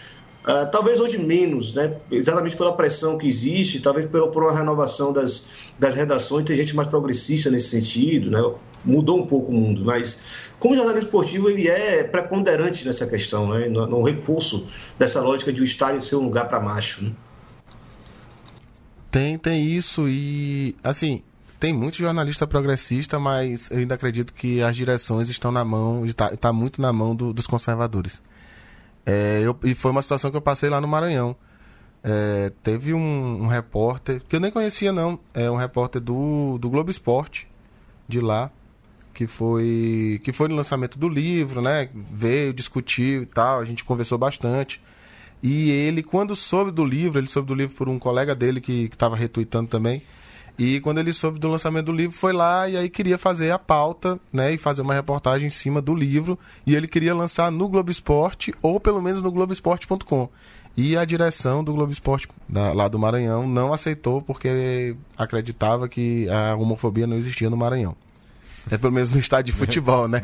Uh, talvez hoje menos, né? exatamente pela pressão que existe, talvez pela, por uma renovação das, das redações, tem gente mais progressista nesse sentido, né? mudou um pouco o mundo, mas como jornalismo esportivo ele é preponderante nessa questão, né? no, no reforço dessa lógica de o estádio ser um lugar para macho. Né? Tem, tem isso e assim, tem muito jornalista progressista, mas eu ainda acredito que as direções estão na mão, está tá muito na mão do, dos conservadores. É, eu, e foi uma situação que eu passei lá no Maranhão. É, teve um, um, repórter, que eu nem conhecia não, é um repórter do, do Globo Esporte, de lá, que foi, que foi no lançamento do livro, né? Veio, discutiu e tal, a gente conversou bastante. E ele, quando soube do livro, ele soube do livro por um colega dele que estava retweetando também, e quando ele soube do lançamento do livro, foi lá e aí queria fazer a pauta, né? E fazer uma reportagem em cima do livro. E ele queria lançar no Globo Esporte, ou pelo menos no Globoesporte.com. E a direção do Globo Esporte, da, lá do Maranhão, não aceitou porque acreditava que a homofobia não existia no Maranhão. É pelo menos no estádio de futebol, né?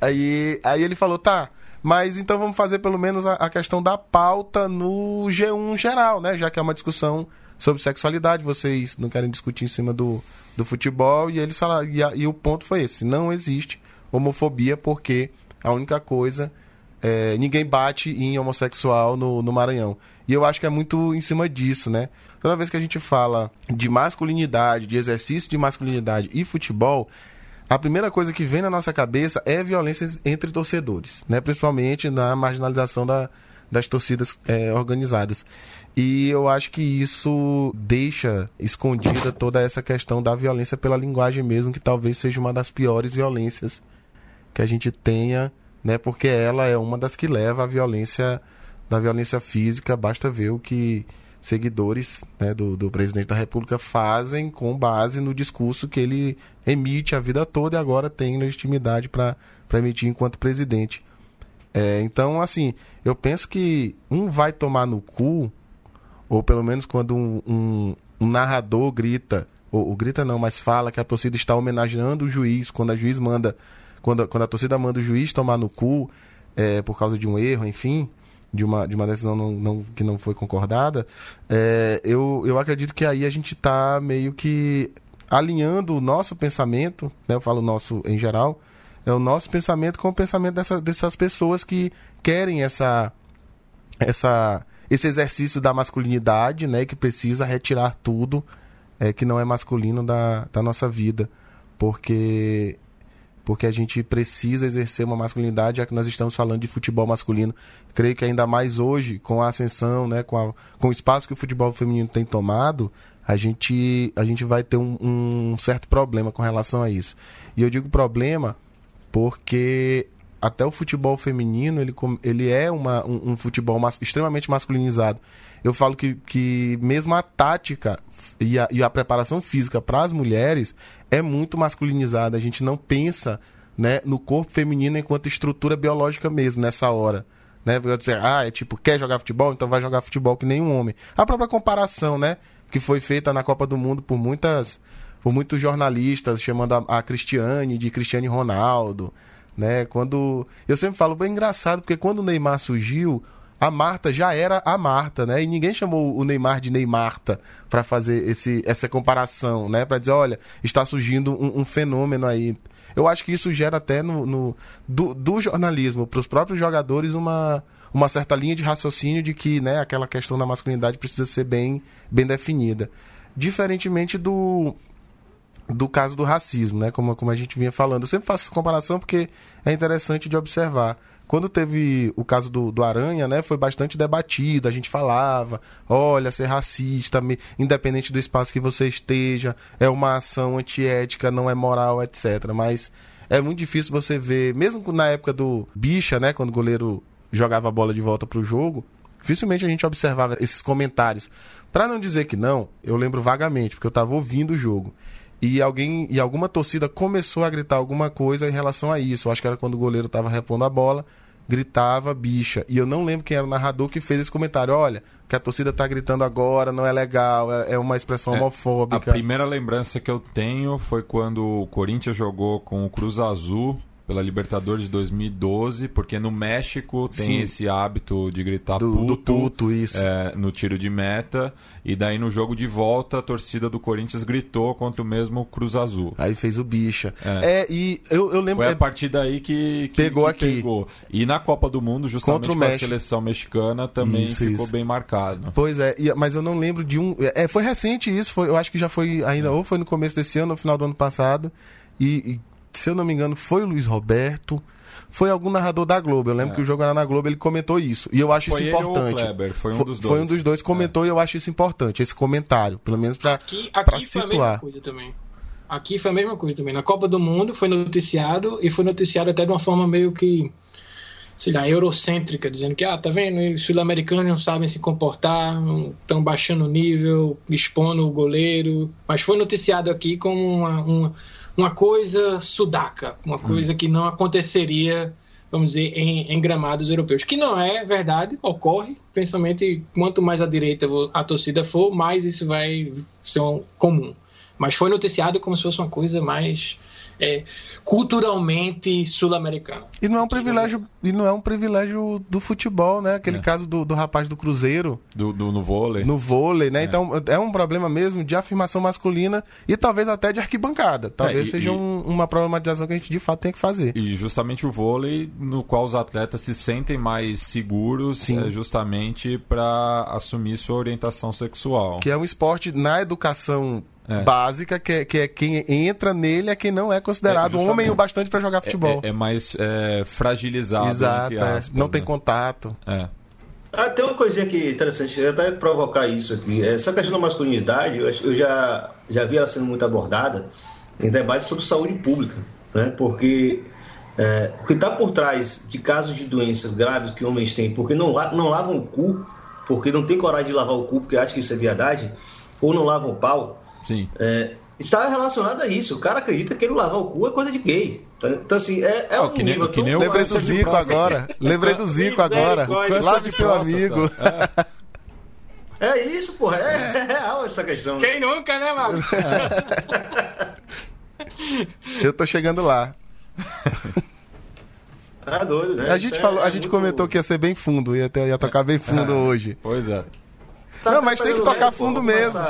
aí, aí ele falou, tá, mas então vamos fazer pelo menos a, a questão da pauta no G1 geral, né? Já que é uma discussão sobre sexualidade, vocês não querem discutir em cima do, do futebol, e, falaram, e, a, e o ponto foi esse: não existe homofobia porque a única coisa. É, ninguém bate em homossexual no, no Maranhão. E eu acho que é muito em cima disso, né? Toda vez que a gente fala de masculinidade, de exercício de masculinidade e futebol, a primeira coisa que vem na nossa cabeça é violência entre torcedores, né? Principalmente na marginalização da, das torcidas é, organizadas. E eu acho que isso deixa escondida toda essa questão da violência pela linguagem mesmo, que talvez seja uma das piores violências que a gente tenha, né? Porque ela é uma das que leva à violência da violência física. Basta ver o que seguidores né, do, do presidente da República fazem com base no discurso que ele emite a vida toda e agora tem legitimidade para emitir enquanto presidente. É, então, assim, eu penso que um vai tomar no cu, ou pelo menos quando um, um, um narrador grita, ou, ou, grita não, mas fala que a torcida está homenageando o juiz, quando a juiz manda, quando, quando a torcida manda o juiz tomar no cu é, por causa de um erro, enfim, de uma, de uma decisão não, não, que não foi concordada, é, eu, eu acredito que aí a gente está meio que alinhando o nosso pensamento, né, eu falo nosso em geral, é o nosso pensamento com o pensamento dessa, dessas pessoas que querem essa, essa, esse exercício da masculinidade, né, que precisa retirar tudo é, que não é masculino da, da nossa vida, porque porque a gente precisa exercer uma masculinidade, já que nós estamos falando de futebol masculino. Creio que ainda mais hoje, com a ascensão, né, com, a, com o espaço que o futebol feminino tem tomado, a gente, a gente vai ter um, um certo problema com relação a isso. E eu digo problema porque até o futebol feminino ele, ele é uma, um, um futebol mas, extremamente masculinizado. Eu falo que, que mesmo a tática e a, e a preparação física para as mulheres é muito masculinizada. A gente não pensa né, no corpo feminino enquanto estrutura biológica mesmo nessa hora. Né? Dizer, ah, é tipo, quer jogar futebol? Então vai jogar futebol que nenhum homem. A própria comparação, né? Que foi feita na Copa do Mundo por muitas por muitos jornalistas chamando a, a Cristiane de Cristiane Ronaldo, né? Quando eu sempre falo bem engraçado porque quando o Neymar surgiu, a Marta já era a Marta, né? E ninguém chamou o Neymar de Neymarta para fazer esse, essa comparação, né? Para dizer, olha, está surgindo um, um, fenômeno aí. Eu acho que isso gera até no, no do, do, jornalismo para os próprios jogadores uma, uma certa linha de raciocínio de que, né? Aquela questão da masculinidade precisa ser bem, bem definida, diferentemente do do caso do racismo, né? Como, como a gente vinha falando. Eu sempre faço essa comparação porque é interessante de observar. Quando teve o caso do, do Aranha, né, foi bastante debatido, a gente falava, olha, ser racista, independente do espaço que você esteja, é uma ação antiética, não é moral, etc. Mas é muito difícil você ver, mesmo na época do Bicha, né, quando o goleiro jogava a bola de volta para o jogo, dificilmente a gente observava esses comentários. Para não dizer que não, eu lembro vagamente, porque eu estava ouvindo o jogo e alguém e alguma torcida começou a gritar alguma coisa em relação a isso. Eu acho que era quando o goleiro estava repondo a bola, gritava bicha. E eu não lembro quem era o narrador que fez esse comentário. Olha, que a torcida está gritando agora não é legal, é, é uma expressão é, homofóbica. A primeira lembrança que eu tenho foi quando o Corinthians jogou com o Cruz Azul pela Libertadores de 2012, porque no México tem Sim. esse hábito de gritar do, puto, do puto isso. É, no tiro de meta, e daí no jogo de volta a torcida do Corinthians gritou contra o mesmo Cruz Azul. Aí fez o bicha. É, é e eu, eu lembro... Foi a partir daí que, que pegou que aqui. Pegou. E na Copa do Mundo, justamente com a seleção mexicana, também isso, ficou isso. bem marcado. Pois é, mas eu não lembro de um... É, foi recente isso, foi, eu acho que já foi ainda, ou foi no começo desse ano, ou no final do ano passado, e, e se eu não me engano, foi o Luiz Roberto, foi algum narrador da Globo. Eu lembro é. que o jogo era na Globo, ele comentou isso. E eu acho foi isso importante. Kleber, foi um dos dois. Foi um dos dois comentou é. e eu acho isso importante, esse comentário, pelo menos para aqui, aqui situar. Foi a mesma coisa também. Aqui foi a mesma coisa também. Na Copa do Mundo foi noticiado e foi noticiado até de uma forma meio que sei lá, eurocêntrica, dizendo que, ah, tá vendo, os sul-americanos não sabem se comportar, estão baixando o nível, expondo o goleiro, mas foi noticiado aqui como uma, uma, uma coisa sudaca, uma coisa hum. que não aconteceria, vamos dizer, em, em, gramados europeus, que não é verdade, ocorre, principalmente quanto mais à direita a torcida for, mais isso vai ser um comum. Mas foi noticiado como se fosse uma coisa mais é, culturalmente sul-americana. E não é um privilégio e não é um privilégio do futebol, né? Aquele é. caso do, do rapaz do Cruzeiro. Do, do, no vôlei. No vôlei, né? É. Então é um problema mesmo de afirmação masculina e talvez até de arquibancada. Talvez é, e, seja e... Um, uma problematização que a gente de fato tem que fazer. E justamente o vôlei, no qual os atletas se sentem mais seguros, Sim. é justamente para assumir sua orientação sexual. Que é um esporte na educação é. básica, que é, que é quem entra nele é quem não é considerado é, homem o bastante para jogar futebol. É, é, é mais é, fragilizado. Exato, é. aspas, não tem né? contato. É. Ah, tem uma coisinha aqui interessante, eu até provocar isso aqui. Essa questão da masculinidade, eu já, já vi ela sendo muito abordada em debates sobre saúde pública, né? Porque É, o que está por trás de casos de doenças graves que homens têm, porque não, não lavam o cu, porque não tem coragem de lavar o cu, porque acham que isso é viadagem, ou não lavam o pau, Sim. É, está relacionado a isso. O cara acredita que ele lavar o cu é coisa de gay. Então, então assim, é, é um que nem, que nem Lembrei do Zico agora. Lembrei do Zico agora. Lave seu amigo. É. é isso, porra. É, é, real essa questão. Quem nunca, né, Mago? Eu tô chegando lá. Tá doido, né? A gente, falou, a gente comentou que ia ser bem fundo, ia, ter, ia tocar bem fundo hoje. Pois é. Tá não, mas tem que tocar fundo mesmo.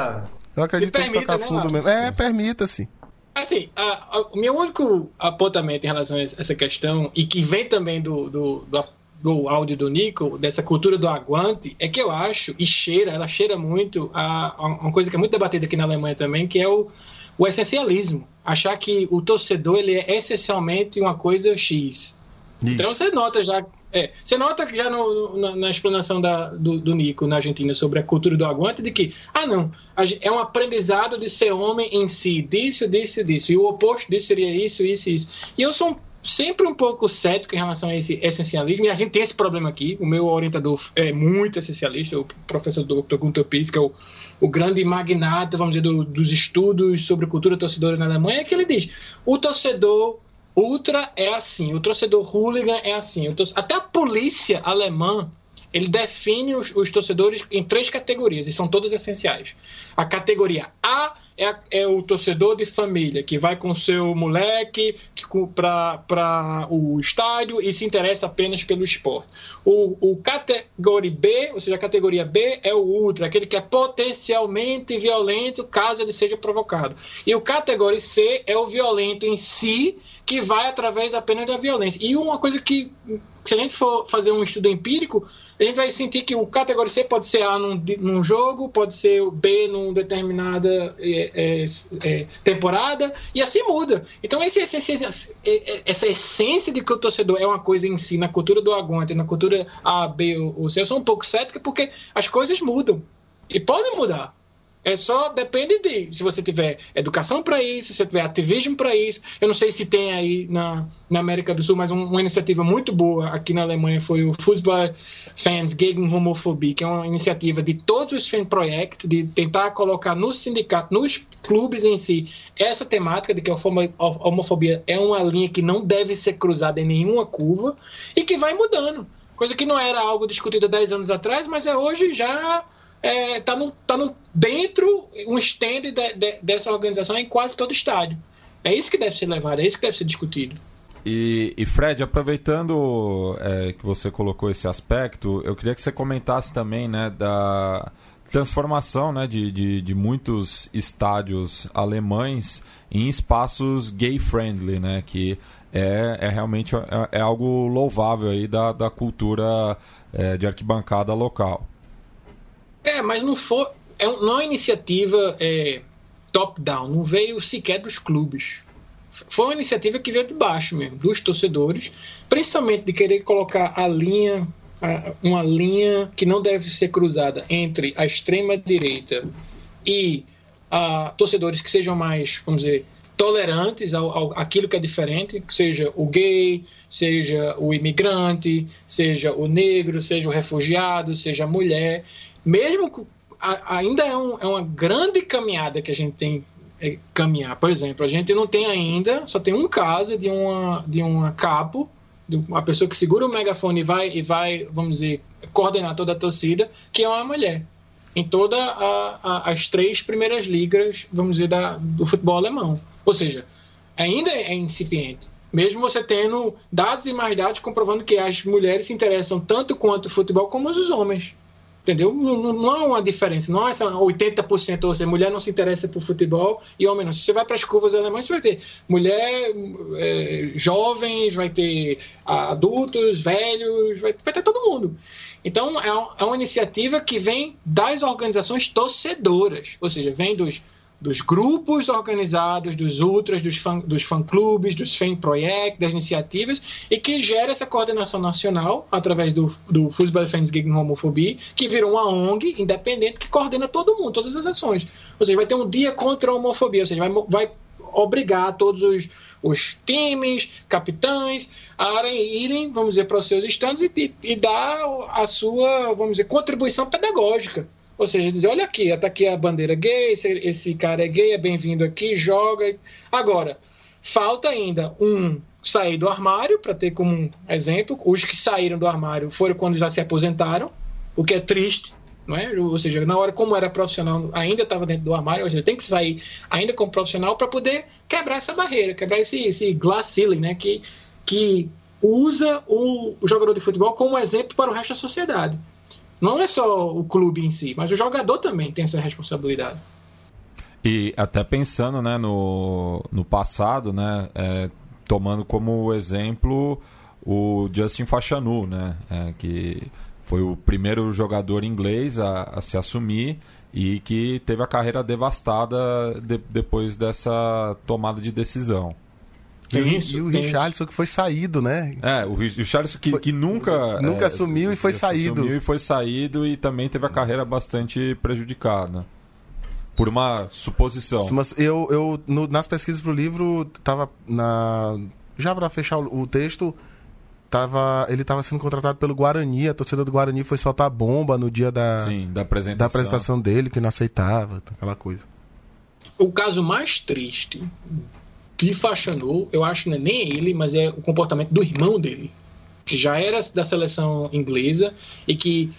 Eu acredito que tem que tocar né, fundo mesmo. É, permita-se. Assim, a, a, o meu único apontamento em relação a essa questão, e que vem também do, do, do, do áudio do Nico, dessa cultura do aguante, é que eu acho, e cheira, ela cheira muito a, a uma coisa que é muito debatida aqui na Alemanha também, que é o, o essencialismo. Achar que o torcedor ele é essencialmente uma coisa X. Isso. Então você nota já é, você nota já no, na, na, explanação da, do, do, Nico na Argentina sobre a cultura do aguante de que, ah, não, é um aprendizado de ser homem em si, disso, disso, disso, e o oposto disso seria isso, isso, isso. E eu sou sempre um pouco cético em relação a esse essencialismo, e a gente tem esse problema aqui. O meu orientador é muito essencialista, o professor Dr. Gunther Piss, que é o, o grande magnata, vamos dizer, do, dos estudos sobre cultura torcedora na Alemanha, que ele diz: o torcedor Ultra é assim, o torcedor hooligan é assim. Até a polícia alemã ele define os, os, torcedores em três categorias, e são todas essenciais. A categoria A é, é o torcedor de família, que vai com seu moleque para o estádio e se interessa apenas pelo esporte. O, o categoria B, ou seja, a categoria B é o ultra, aquele que é potencialmente violento caso ele seja provocado. E o categoria C é o violento em si, que vai através apenas da violência. E uma coisa que, se a gente for fazer um estudo empírico, a gente vai sentir que o categoria C pode ser A num, num jogo, pode ser B numa determinada é, é, é, temporada, e assim muda. Então, esse, esse, essa essência de que o torcedor é uma coisa em si, na cultura do aguante, na cultura A, B ou C, eu sou um pouco cética porque as coisas mudam. E podem mudar. É só depende de se você tiver educação para isso, se você tiver ativismo para isso. Eu não sei se tem aí na, na América do Sul, mas um, uma iniciativa muito boa aqui na Alemanha foi o Fußball Fans gegen Homophobie, que é uma iniciativa de todos os fan project de tentar colocar no sindicato, nos clubes em si, essa temática de que a homofobia é uma linha que não deve ser cruzada em nenhuma curva e que vai mudando. Coisa que não era algo discutido 10 anos atrás, mas é hoje já é, tá no, tá no, dentro, um stand de, de, dessa organização em quase todo estádio. É isso que deve ser levado, é isso que deve ser discutido. E, e Fred, aproveitando é, que você colocou esse aspecto, eu queria que você comentasse também né, da transformação né, de, de, de muitos estádios alemães em espaços gay-friendly, né, que é, é realmente é, é, algo louvável aí da, da cultura é, de arquibancada local. É, mas não foi. É, não é uma iniciativa é, top-down, não veio sequer dos clubes. Foi uma iniciativa que veio de baixo mesmo, dos torcedores, principalmente de querer colocar a linha, uma linha que não deve ser cruzada entre a extrema-direita e a, torcedores que sejam mais, vamos dizer, tolerantes ao, ao aquilo que é diferente, seja o gay, seja o imigrante, seja o negro, seja o refugiado, seja a mulher mesmo ainda é, um, é uma grande caminhada que a gente tem é, caminhar. Por exemplo, a gente não tem ainda, só tem um caso de uma de uma capo, de uma pessoa que segura o megafone e vai e vai, vamos dizer, coordenar toda a torcida, que é uma mulher. Em todas as três primeiras ligas, vamos dizer, da, do futebol alemão. Ou seja, ainda é incipiente. Mesmo você tendo dados e mais dados comprovando que as mulheres se interessam tanto quanto o futebol como os homens. Entendeu? Não, há uma diferença. Não essa 80%, ou seja, mulher não se interessa por futebol e homem não. Se você vai para as curvas alemãs, você vai ter mulher, é, jovens, vai ter adultos, velhos, vai, vai ter todo mundo. Então, é, é uma iniciativa que vem das organizações torcedoras, ou seja, vem dos dos grupos organizados, dos ultras, dos, fã, dos fã-clubes, dos fan project, das iniciativas, e que gera essa coordenação nacional através do, do Fußball Fans gegen Homofobia, que virou uma ONG independente que coordena todo mundo, todas as ações. Ou seja, vai ter um dia contra a homofobia, ou seja, vai, vai obrigar todos os, os times, capitães, a irem, vamos dizer, para os seus estandes e, e dar a sua, vamos dizer, contribuição pedagógica. Ou seja, dizer, olha aqui, está aqui a bandeira gay, esse, esse cara é gay, é bem-vindo aqui, joga. Agora, falta ainda um sair do armário, para ter como exemplo, os que saíram do armário foram quando já se aposentaram, o que é triste, não é? Ou seja, na hora como era profissional, ainda estava dentro do armário, ou seja, tem que sair ainda como profissional para poder quebrar essa barreira, quebrar esse, esse glass ceiling, né? Que, que usa o, o jogador de futebol como exemplo para o resto da sociedade. Não é só o clube em si, mas o jogador também tem essa responsabilidade. E até pensando né, no, no passado, né, é, tomando como exemplo o Justin Fachanu, né, é, que foi o primeiro jogador inglês a, a se assumir e que teve a carreira devastada de, depois dessa tomada de decisão. E, isso, e o Richarlison que foi saído, né? É, o Richarlison que, foi, que nunca. Nunca é, assumiu e foi saído. Assumiu e foi saído e também teve a carreira bastante prejudicada. Por uma suposição. Mas eu, eu no, nas pesquisas pro livro, tava na. Já para fechar o, o texto, tava, ele estava sendo contratado pelo Guarani, a torcida do Guarani foi soltar bomba no dia da, Sim, da, apresentação. da apresentação dele, que não aceitava, aquela coisa. O caso mais triste que faxanou, eu acho não é nem ele, mas é o comportamento do irmão dele, que já era da seleção inglesa e que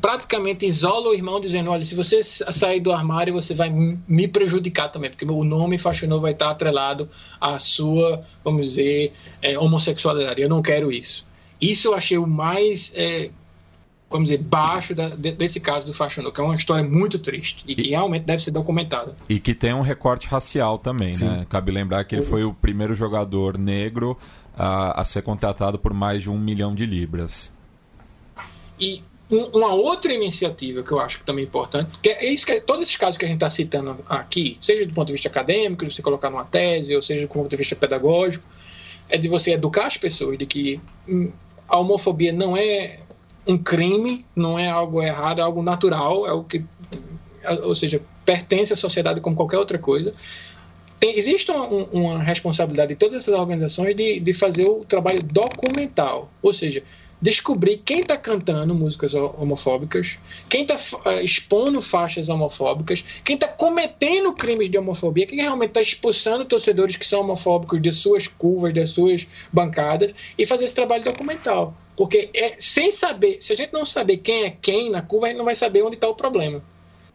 praticamente isola o irmão dizendo, olha, se você sair do armário, você vai me prejudicar também, porque o nome faxinou vai estar atrelado à sua, vamos dizer, é, homossexualidade. Eu não quero isso. Isso eu achei o mais, é, vamos dizer, baixo da, desse caso do faxinou, que é uma história muito triste e que realmente deve ser documentada. E que tem um recorte racial também, Sim. né? Cabe lembrar que ele foi o primeiro jogador negro a, a ser contratado por mais de um milhão de libras. E uma outra iniciativa que eu acho que também é importante, porque é isso que todos esses casos que a gente está citando aqui, seja do ponto de vista acadêmico, de você colocar numa tese, ou seja do ponto de vista pedagógico, é de você educar as pessoas de que hum, a homofobia não é um crime, não é algo errado, é algo natural, é o que, ou seja, pertence à sociedade como qualquer outra coisa. Tem, existe uma, uma responsabilidade de todas essas organizações de, de fazer o trabalho documental, ou seja, descobrir quem está cantando músicas homofóbicas, quem está uh, eh, expondo faixas homofóbicas, quem está cometendo crimes de homofobia, quem realmente está expulsando torcedores que são homofóbicos de suas curvas, das suas bancadas, e fazer esse trabalho documental. Porque é, sem saber, se a gente não saber quem é quem na curva, a gente não vai saber onde está o problema.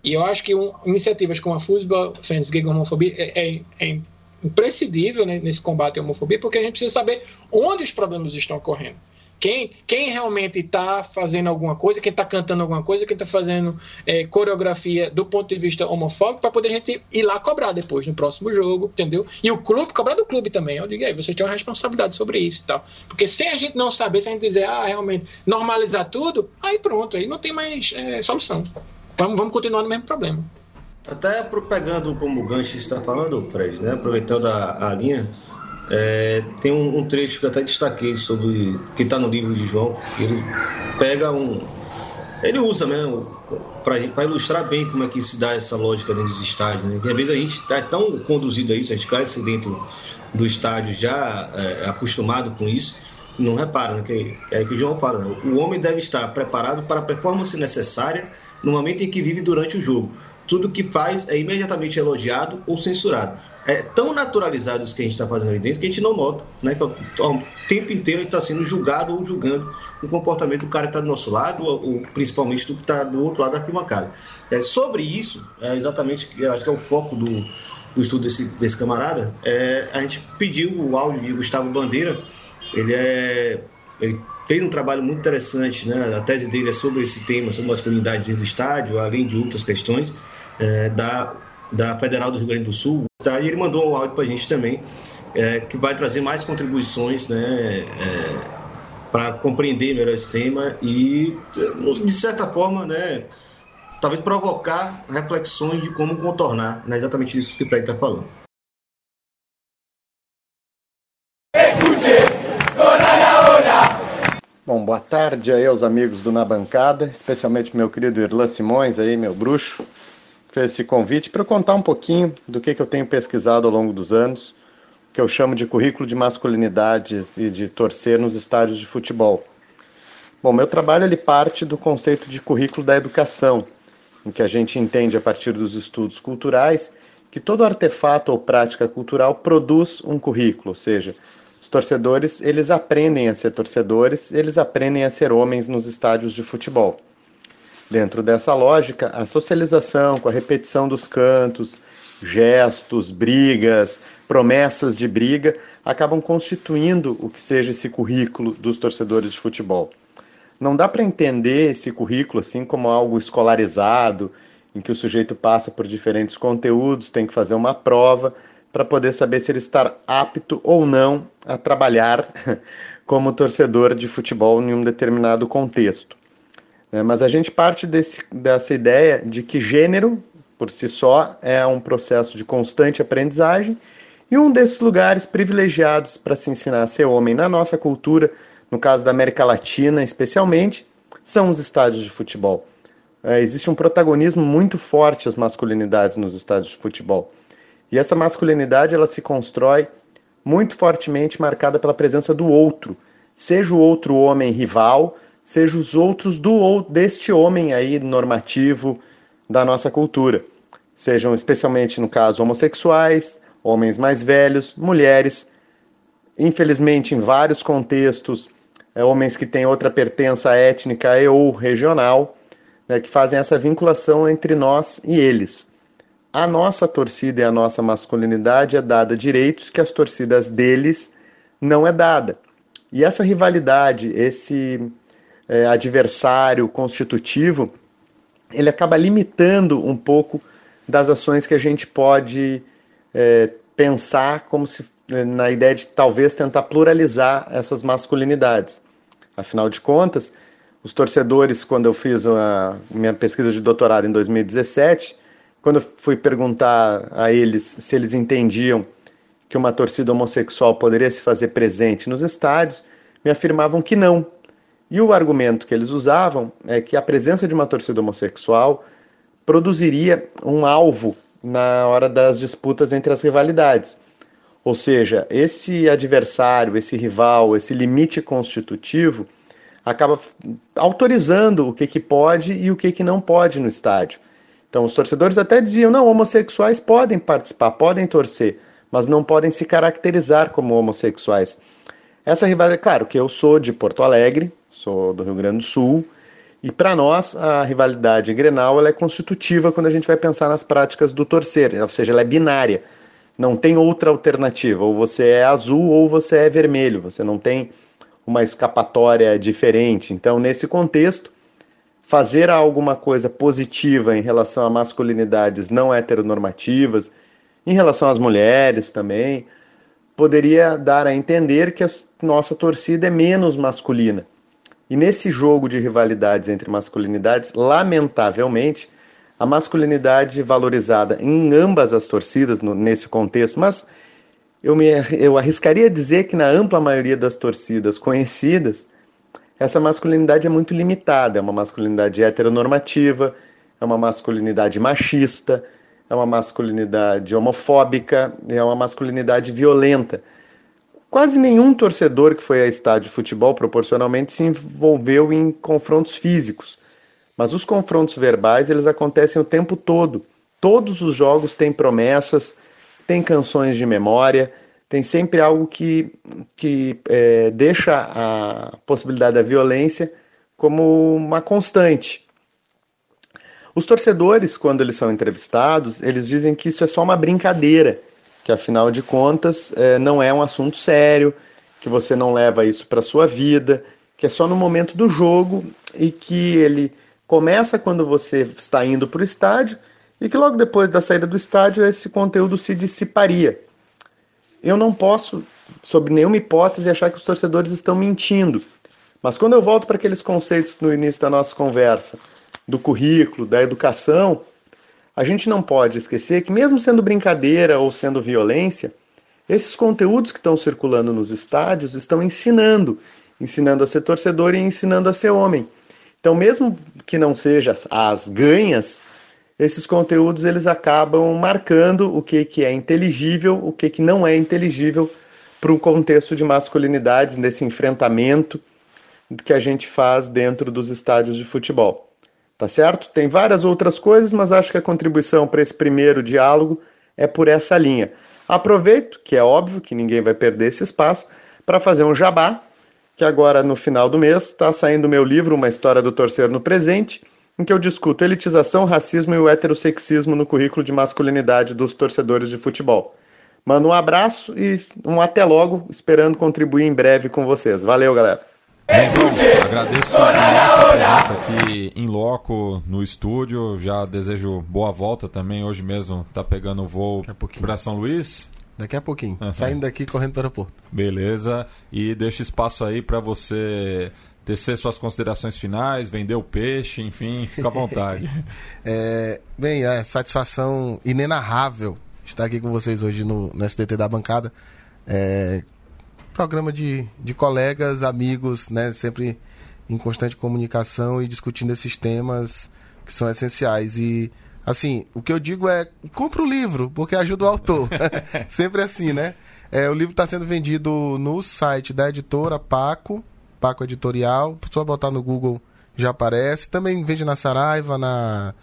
E eu acho que um, iniciativas como a Football Fans Gay Homofobia é, é, é imprescindível né, nesse combate à homofobia, porque a gente precisa saber onde os problemas estão ocorrendo. Quem, quem realmente está fazendo alguma coisa, quem está cantando alguma coisa, quem está fazendo é, coreografia do ponto de vista homofóbico, para poder a gente ir lá cobrar depois, no próximo jogo, entendeu? E o clube, cobrar do clube também. Eu digo, aí, você tem uma responsabilidade sobre isso e tal. Porque sem a gente não saber, se a gente dizer, ah, realmente, normalizar tudo, aí pronto, aí não tem mais é, solução. Vamos, vamos continuar no mesmo problema. Até pegando como o Gancho está falando, Fred, né? aproveitando a, a linha, é, tem um, um, trecho que eu até destaquei sobre que está no livro de João. Ele pega um, ele usa mesmo para ilustrar bem como é que se dá essa lógica dentro dos estádios. Né? Que às vezes a gente está tão conduzido a isso, a gente cresce dentro do estádio já é, acostumado com isso, não repara, né? que é que o João fala, né? o homem deve estar preparado para a performance necessária no momento em que vive durante o jogo tudo que faz é imediatamente elogiado ou censurado. É tão naturalizado isso que a gente está fazendo ali dentro que a gente não nota, né? Que o tempo inteiro a gente está sendo julgado ou julgando o comportamento do cara que está do nosso lado, ou, principalmente do que está do outro lado da arquibancada. É, sobre isso, é exatamente, acho que é o foco do, do estudo desse, desse camarada, é, a gente pediu o áudio de Gustavo Bandeira, ele é ele fez um trabalho muito interessante, né? A tese dele é sobre esse tema, sobre masculinidades do estádio, além de outras questões é, da, da Federal do Rio Grande do Sul. Tá? E ele mandou um áudio para a gente também, é, que vai trazer mais contribuições, né? É, para compreender melhor esse tema e, de certa forma, né? Talvez provocar reflexões de como contornar, né? exatamente isso que o Fred está falando. Bom, boa tarde aí aos amigos do Na Bancada, especialmente meu querido Irlan Simões aí, meu bruxo, esse convite para contar um pouquinho do que, que eu tenho pesquisado ao longo dos anos, que eu chamo de currículo de masculinidades e de torcer nos estádios de futebol. Bom, meu trabalho ele parte do conceito de currículo da educação, em que a gente entende a partir dos estudos culturais que todo artefato ou prática cultural produz um currículo, ou seja, os torcedores eles aprendem a ser torcedores, eles aprendem a ser homens nos estádios de futebol. Dentro dessa lógica, a socialização com a repetição dos cantos, gestos, brigas, promessas de briga acabam constituindo o que seja esse currículo dos torcedores de futebol. Não dá para entender esse currículo assim como algo escolarizado, em que o sujeito passa por diferentes conteúdos, tem que fazer uma prova para poder saber se ele está apto ou não a trabalhar como torcedor de futebol em um determinado contexto. É, mas a gente parte desse, dessa ideia de que gênero, por si só, é um processo de constante aprendizagem e um desses lugares privilegiados para se ensinar a ser homem na nossa cultura, no caso da América Latina especialmente, são os estádios de futebol. É, existe um protagonismo muito forte às masculinidades nos estádios de futebol. E essa masculinidade ela se constrói muito fortemente marcada pela presença do outro, seja o outro homem rival, seja os outros do deste homem aí normativo da nossa cultura, sejam especialmente no caso homossexuais, homens mais velhos, mulheres, infelizmente em vários contextos, é, homens que têm outra pertença étnica e ou regional, né, que fazem essa vinculação entre nós e eles. A nossa torcida e a nossa masculinidade é dada direitos que as torcidas deles não é dada. E essa rivalidade, esse é, adversário constitutivo, ele acaba limitando um pouco das ações que a gente pode é, pensar como se é, na ideia de talvez tentar pluralizar essas masculinidades. Afinal de contas, os torcedores, quando eu fiz a minha pesquisa de doutorado em 2017, quando eu fui perguntar a eles se eles entendiam que uma torcida homossexual poderia se fazer presente nos estádios, me afirmavam que não. E o argumento que eles usavam é que a presença de uma torcida homossexual produziria um alvo na hora das disputas entre as rivalidades. Ou seja, esse adversário, esse rival, esse limite constitutivo acaba autorizando o que, que pode e o que, que não pode no estádio. Então, os torcedores até diziam: não, homossexuais podem participar, podem torcer, mas não podem se caracterizar como homossexuais. Essa rivalidade, claro que eu sou de Porto Alegre, sou do Rio Grande do Sul, e para nós, a rivalidade Grenal ela é constitutiva quando a gente vai pensar nas práticas do torcer, ou seja, ela é binária. Não tem outra alternativa, ou você é azul ou você é vermelho, você não tem uma escapatória diferente. Então, nesse contexto, fazer alguma coisa positiva em relação a masculinidades não heteronormativas, em relação às mulheres também, poderia dar a entender que a nossa torcida é menos masculina. E nesse jogo de rivalidades entre masculinidades, lamentavelmente, a masculinidade valorizada em ambas as torcidas, no, nesse contexto, mas eu, me, eu arriscaria dizer que na ampla maioria das torcidas conhecidas, essa masculinidade é muito limitada. É uma masculinidade heteronormativa, é uma masculinidade machista, é uma masculinidade homofóbica, é uma masculinidade violenta. Quase nenhum torcedor que foi a estádio de futebol proporcionalmente se envolveu em confrontos físicos. Mas os confrontos verbais, eles acontecem o tempo todo. Todos os jogos têm promessas, têm canções de memória, tem sempre algo que, que é, deixa a possibilidade da violência como uma constante. Os torcedores, quando eles são entrevistados, eles dizem que isso é só uma brincadeira, que afinal de contas é, não é um assunto sério, que você não leva isso para sua vida, que é só no momento do jogo e que ele começa quando você está indo para o estádio e que logo depois da saída do estádio esse conteúdo se dissiparia. Eu não posso, sob nenhuma hipótese, achar que os torcedores estão mentindo. Mas quando eu volto para aqueles conceitos no início da nossa conversa, do currículo, da educação, a gente não pode esquecer que, mesmo sendo brincadeira ou sendo violência, esses conteúdos que estão circulando nos estádios estão ensinando, ensinando a ser torcedor e ensinando a ser homem. Então, mesmo que não seja as ganhas, esses conteúdos eles acabam marcando o que, que é inteligível, o que, que não é inteligível para o contexto de masculinidades, nesse enfrentamento que a gente faz dentro dos estádios de futebol. Tá certo? Tem várias outras coisas, mas acho que a contribuição para esse primeiro diálogo é por essa linha. Aproveito, que é óbvio que ninguém vai perder esse espaço, para fazer um jabá, que agora no final do mês está saindo meu livro, Uma História do Torcer no Presente, em que eu discuto elitização, racismo e o heterossexismo no currículo de masculinidade dos torcedores de futebol. Mando um abraço e um até logo, esperando contribuir em breve com vocês. Valeu, galera. Bem, João, agradeço a nossa presença aqui em loco no estúdio. Já desejo boa volta também. Hoje mesmo tá pegando o voo para São Luís. Daqui a pouquinho. Uhum. Saindo daqui correndo para o aeroporto. Beleza. E deixa espaço aí para você tecer suas considerações finais, vender o peixe, enfim, fica à vontade. é, bem, é satisfação inenarrável estar aqui com vocês hoje no, no SDT da bancada. É, programa de, de colegas, amigos, né? Sempre em constante comunicação e discutindo esses temas que são essenciais. E, assim, o que eu digo é, compra o livro, porque ajuda o autor. Sempre assim, né? É, o livro está sendo vendido no site da editora Paco, Paco Editorial. Só botar no Google já aparece. Também vende na Saraiva, na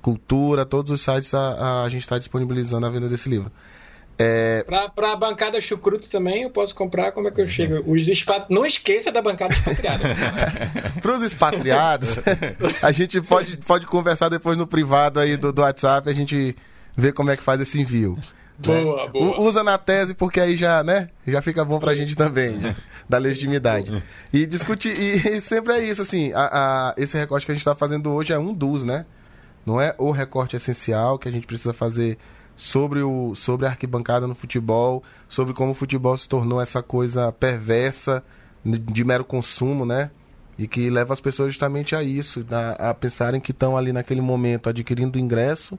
Cultura, todos os sites a, a gente está disponibilizando a venda desse livro. É... Para a bancada chucruto também, eu posso comprar. Como é que eu chego? Os expat... Não esqueça da bancada expatriada. Para os expatriados, a gente pode, pode conversar depois no privado aí do, do WhatsApp, a gente vê como é que faz esse envio. Boa, né? boa. Usa na tese, porque aí já, né? Já fica bom pra gente também, da legitimidade. E discutir, e, e, sempre é isso, assim, a, a, esse recorte que a gente tá fazendo hoje é um dos, né? Não é o recorte essencial que a gente precisa fazer sobre, o, sobre a arquibancada no futebol, sobre como o futebol se tornou essa coisa perversa de mero consumo, né? E que leva as pessoas justamente a isso, a, a pensarem que estão ali naquele momento adquirindo ingresso,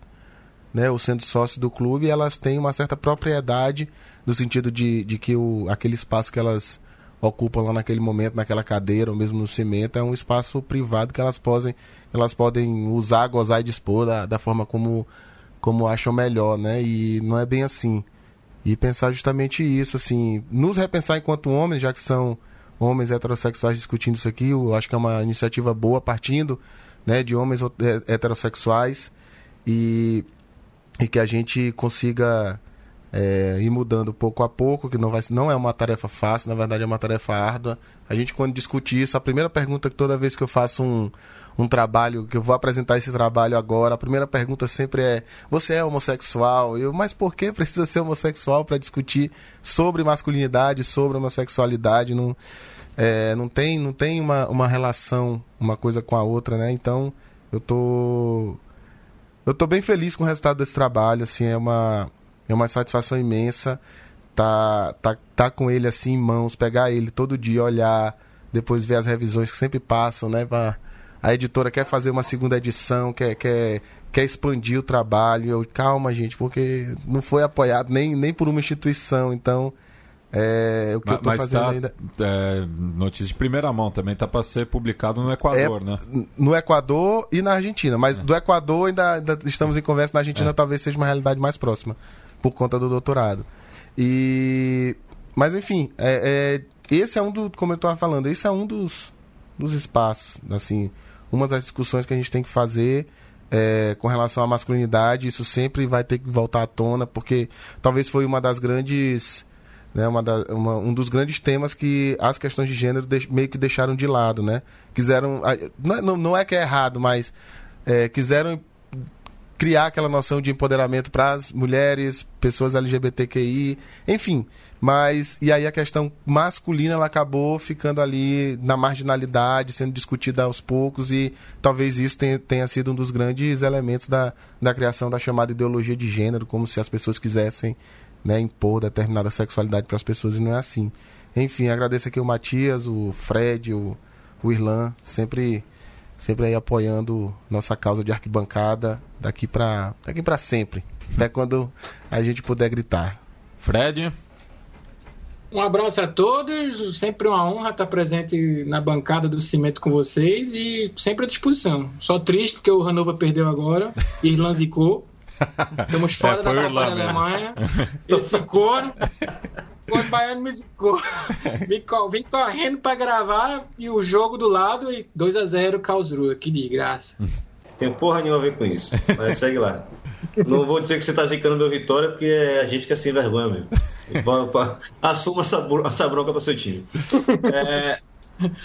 né, ou sendo sócio do clube, elas têm uma certa propriedade no sentido de, de que o, aquele espaço que elas ocupam lá naquele momento, naquela cadeira, ou mesmo no cimento, é um espaço privado que elas podem, elas podem usar, gozar e dispor da, da forma como, como acham melhor, né? E não é bem assim. E pensar justamente isso, assim, nos repensar enquanto homens, já que são homens heterossexuais discutindo isso aqui, eu acho que é uma iniciativa boa, partindo né, de homens heterossexuais e, e que a gente consiga é, ir mudando pouco a pouco, que não, vai, não é uma tarefa fácil, na verdade é uma tarefa árdua. A gente, quando discute isso, a primeira pergunta que toda vez que eu faço um, um trabalho, que eu vou apresentar esse trabalho agora, a primeira pergunta sempre é: Você é homossexual? Eu, mas por que precisa ser homossexual para discutir sobre masculinidade, sobre homossexualidade? Não, é, não tem, não tem uma, uma relação uma coisa com a outra, né? Então, eu tô. Eu tô bem feliz com o resultado desse trabalho, assim, é uma é uma satisfação imensa tá, tá, tá com ele assim em mãos, pegar ele todo dia, olhar, depois ver as revisões que sempre passam, né? Pra, a editora quer fazer uma segunda edição, quer, quer, quer expandir o trabalho. Eu, calma, gente, porque não foi apoiado nem, nem por uma instituição, então. É, o que mas, eu tô fazendo tá, ainda. É, notícia de primeira mão também tá para ser publicado no Equador, é, né? No Equador e na Argentina. Mas é. do Equador ainda, ainda, estamos em conversa, na Argentina é. talvez seja uma realidade mais próxima por conta do doutorado. E mas enfim, é, é, esse é um do, como eu estava falando, esse é um dos, dos espaços, assim, uma das discussões que a gente tem que fazer é, com relação à masculinidade, isso sempre vai ter que voltar à tona, porque talvez foi uma das grandes, né, uma da, uma, um dos grandes temas que as questões de gênero de, meio que deixaram de lado, né? Quiseram, não, não é que é errado, mas é, quiseram criar aquela noção de empoderamento para as mulheres, pessoas LGBTQI, enfim. Mas, e aí a questão masculina ela acabou ficando ali na marginalidade, sendo discutida aos poucos, e talvez isso tenha, tenha sido um dos grandes elementos da, da criação da chamada ideologia de gênero, como se as pessoas quisessem né, impor determinada sexualidade para as pessoas, e não é assim. Enfim, agradeço aqui o Matias, o Fred, o, o Irlan, sempre sempre aí apoiando nossa causa de arquibancada daqui para daqui para sempre, até quando a gente puder gritar. Fred? Um abraço a todos, sempre uma honra estar presente na bancada do Cimento com vocês e sempre à disposição. Só triste porque o Hannover perdeu agora, Irlanda zicou. Estamos fora é, da Copa da Alemanha. Esse couro. O Baiano me zicou. Vim correndo para gravar e o jogo do lado e 2 a 0 Karlsruhe. Que desgraça. Tem porra nenhuma a ver com isso. Mas segue lá. Não vou dizer que você está zicando meu vitória, porque é a gente que é sem vergonha mesmo. Assuma essa, essa bronca para seu time. É,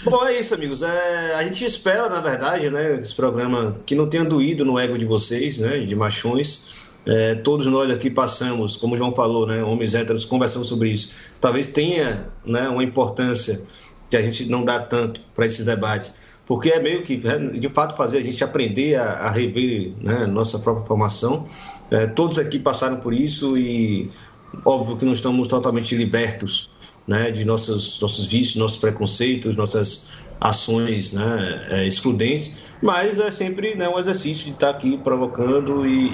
Bom, é isso, amigos. É, a gente espera, na verdade, né, esse programa que não tenha doído no ego de vocês, né, de machões. É, todos nós aqui passamos, como o João falou, né, homens héteros conversamos sobre isso. Talvez tenha né, uma importância que a gente não dá tanto para esses debates, porque é meio que, de fato, fazer a gente aprender a, a rever né, nossa própria formação. É, todos aqui passaram por isso e, óbvio, que não estamos totalmente libertos né, de nossos, nossos vícios, nossos preconceitos, nossas ações né, é, excludentes, mas é sempre né, um exercício de estar aqui provocando e,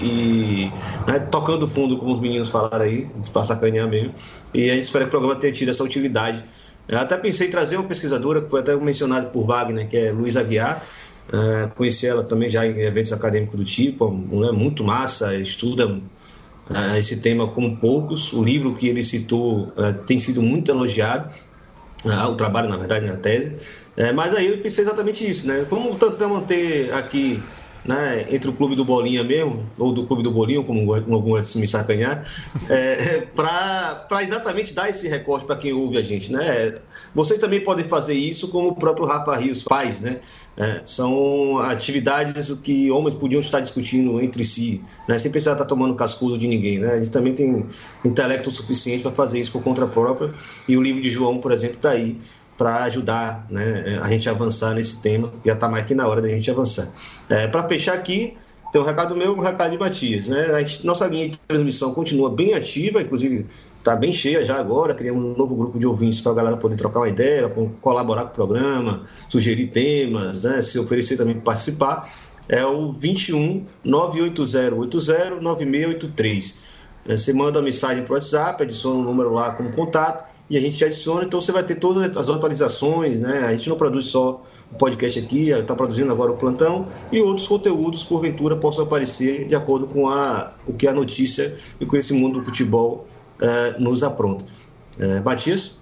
e né, tocando fundo, como os meninos falaram aí, para sacanear mesmo, e a gente espera que o programa tenha tido essa utilidade. Eu até pensei em trazer uma pesquisadora, que foi até mencionada por Wagner, que é Luiz Aguiar, Uh, conheci ela também já em eventos acadêmicos do tipo, mulher muito massa, estuda uh, esse tema como poucos. O livro que ele citou uh, tem sido muito elogiado, uh, o trabalho, na verdade, na tese. mas aí eu pensei exatamente isso, né? Como tentar manter aqui né, entre o clube do Bolinha mesmo, ou do clube do Bolinho, como algum se me sacanhar, é, para exatamente dar esse recorte para quem ouve a gente. Né? Vocês também podem fazer isso como o próprio Rafa Rios faz, né? É, são atividades que homens podiam estar discutindo entre si, né, sem precisar estar tomando cascudo de ninguém. Né? A gente também tem intelecto suficiente para fazer isso por conta própria, e o livro de João, por exemplo, está aí para ajudar né, a gente a avançar nesse tema, já está mais que na hora da gente avançar. É, para fechar aqui, tem um recado meu e um recado de Matias. Né? A gente, nossa linha de transmissão continua bem ativa, inclusive está bem cheia já agora. Criamos um novo grupo de ouvintes para a galera poder trocar uma ideia, colaborar com o programa, sugerir temas, né? se oferecer também para participar. É o 21 980 80 9683. Você manda uma mensagem para o WhatsApp, adiciona o um número lá como contato e a gente adiciona, então você vai ter todas as atualizações, né? A gente não produz só o podcast aqui, está produzindo agora o plantão, e outros conteúdos, porventura, possam aparecer de acordo com a, o que a notícia e com esse mundo do futebol uh, nos apronta. Uh, Matias?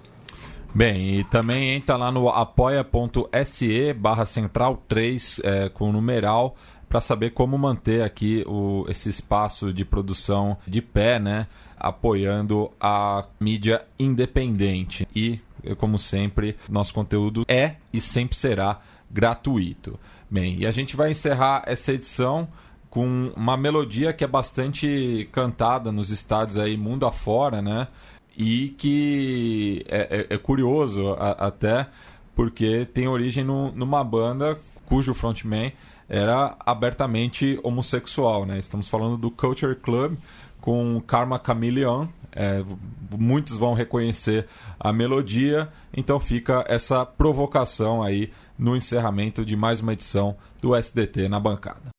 Bem, e também entra lá no apoia.se barra central 3 é, com numeral para saber como manter aqui o, esse espaço de produção de pé, né? Apoiando a mídia independente. E, como sempre, nosso conteúdo é e sempre será gratuito. Bem, e a gente vai encerrar essa edição com uma melodia que é bastante cantada nos estádios aí mundo afora, né? E que é, é, é curioso a, até porque tem origem no, numa banda cujo frontman era abertamente homossexual, né? Estamos falando do Culture Club, com Karma Chameleon. É, muitos vão reconhecer a melodia, então fica essa provocação aí no encerramento de mais uma edição do SDT na bancada.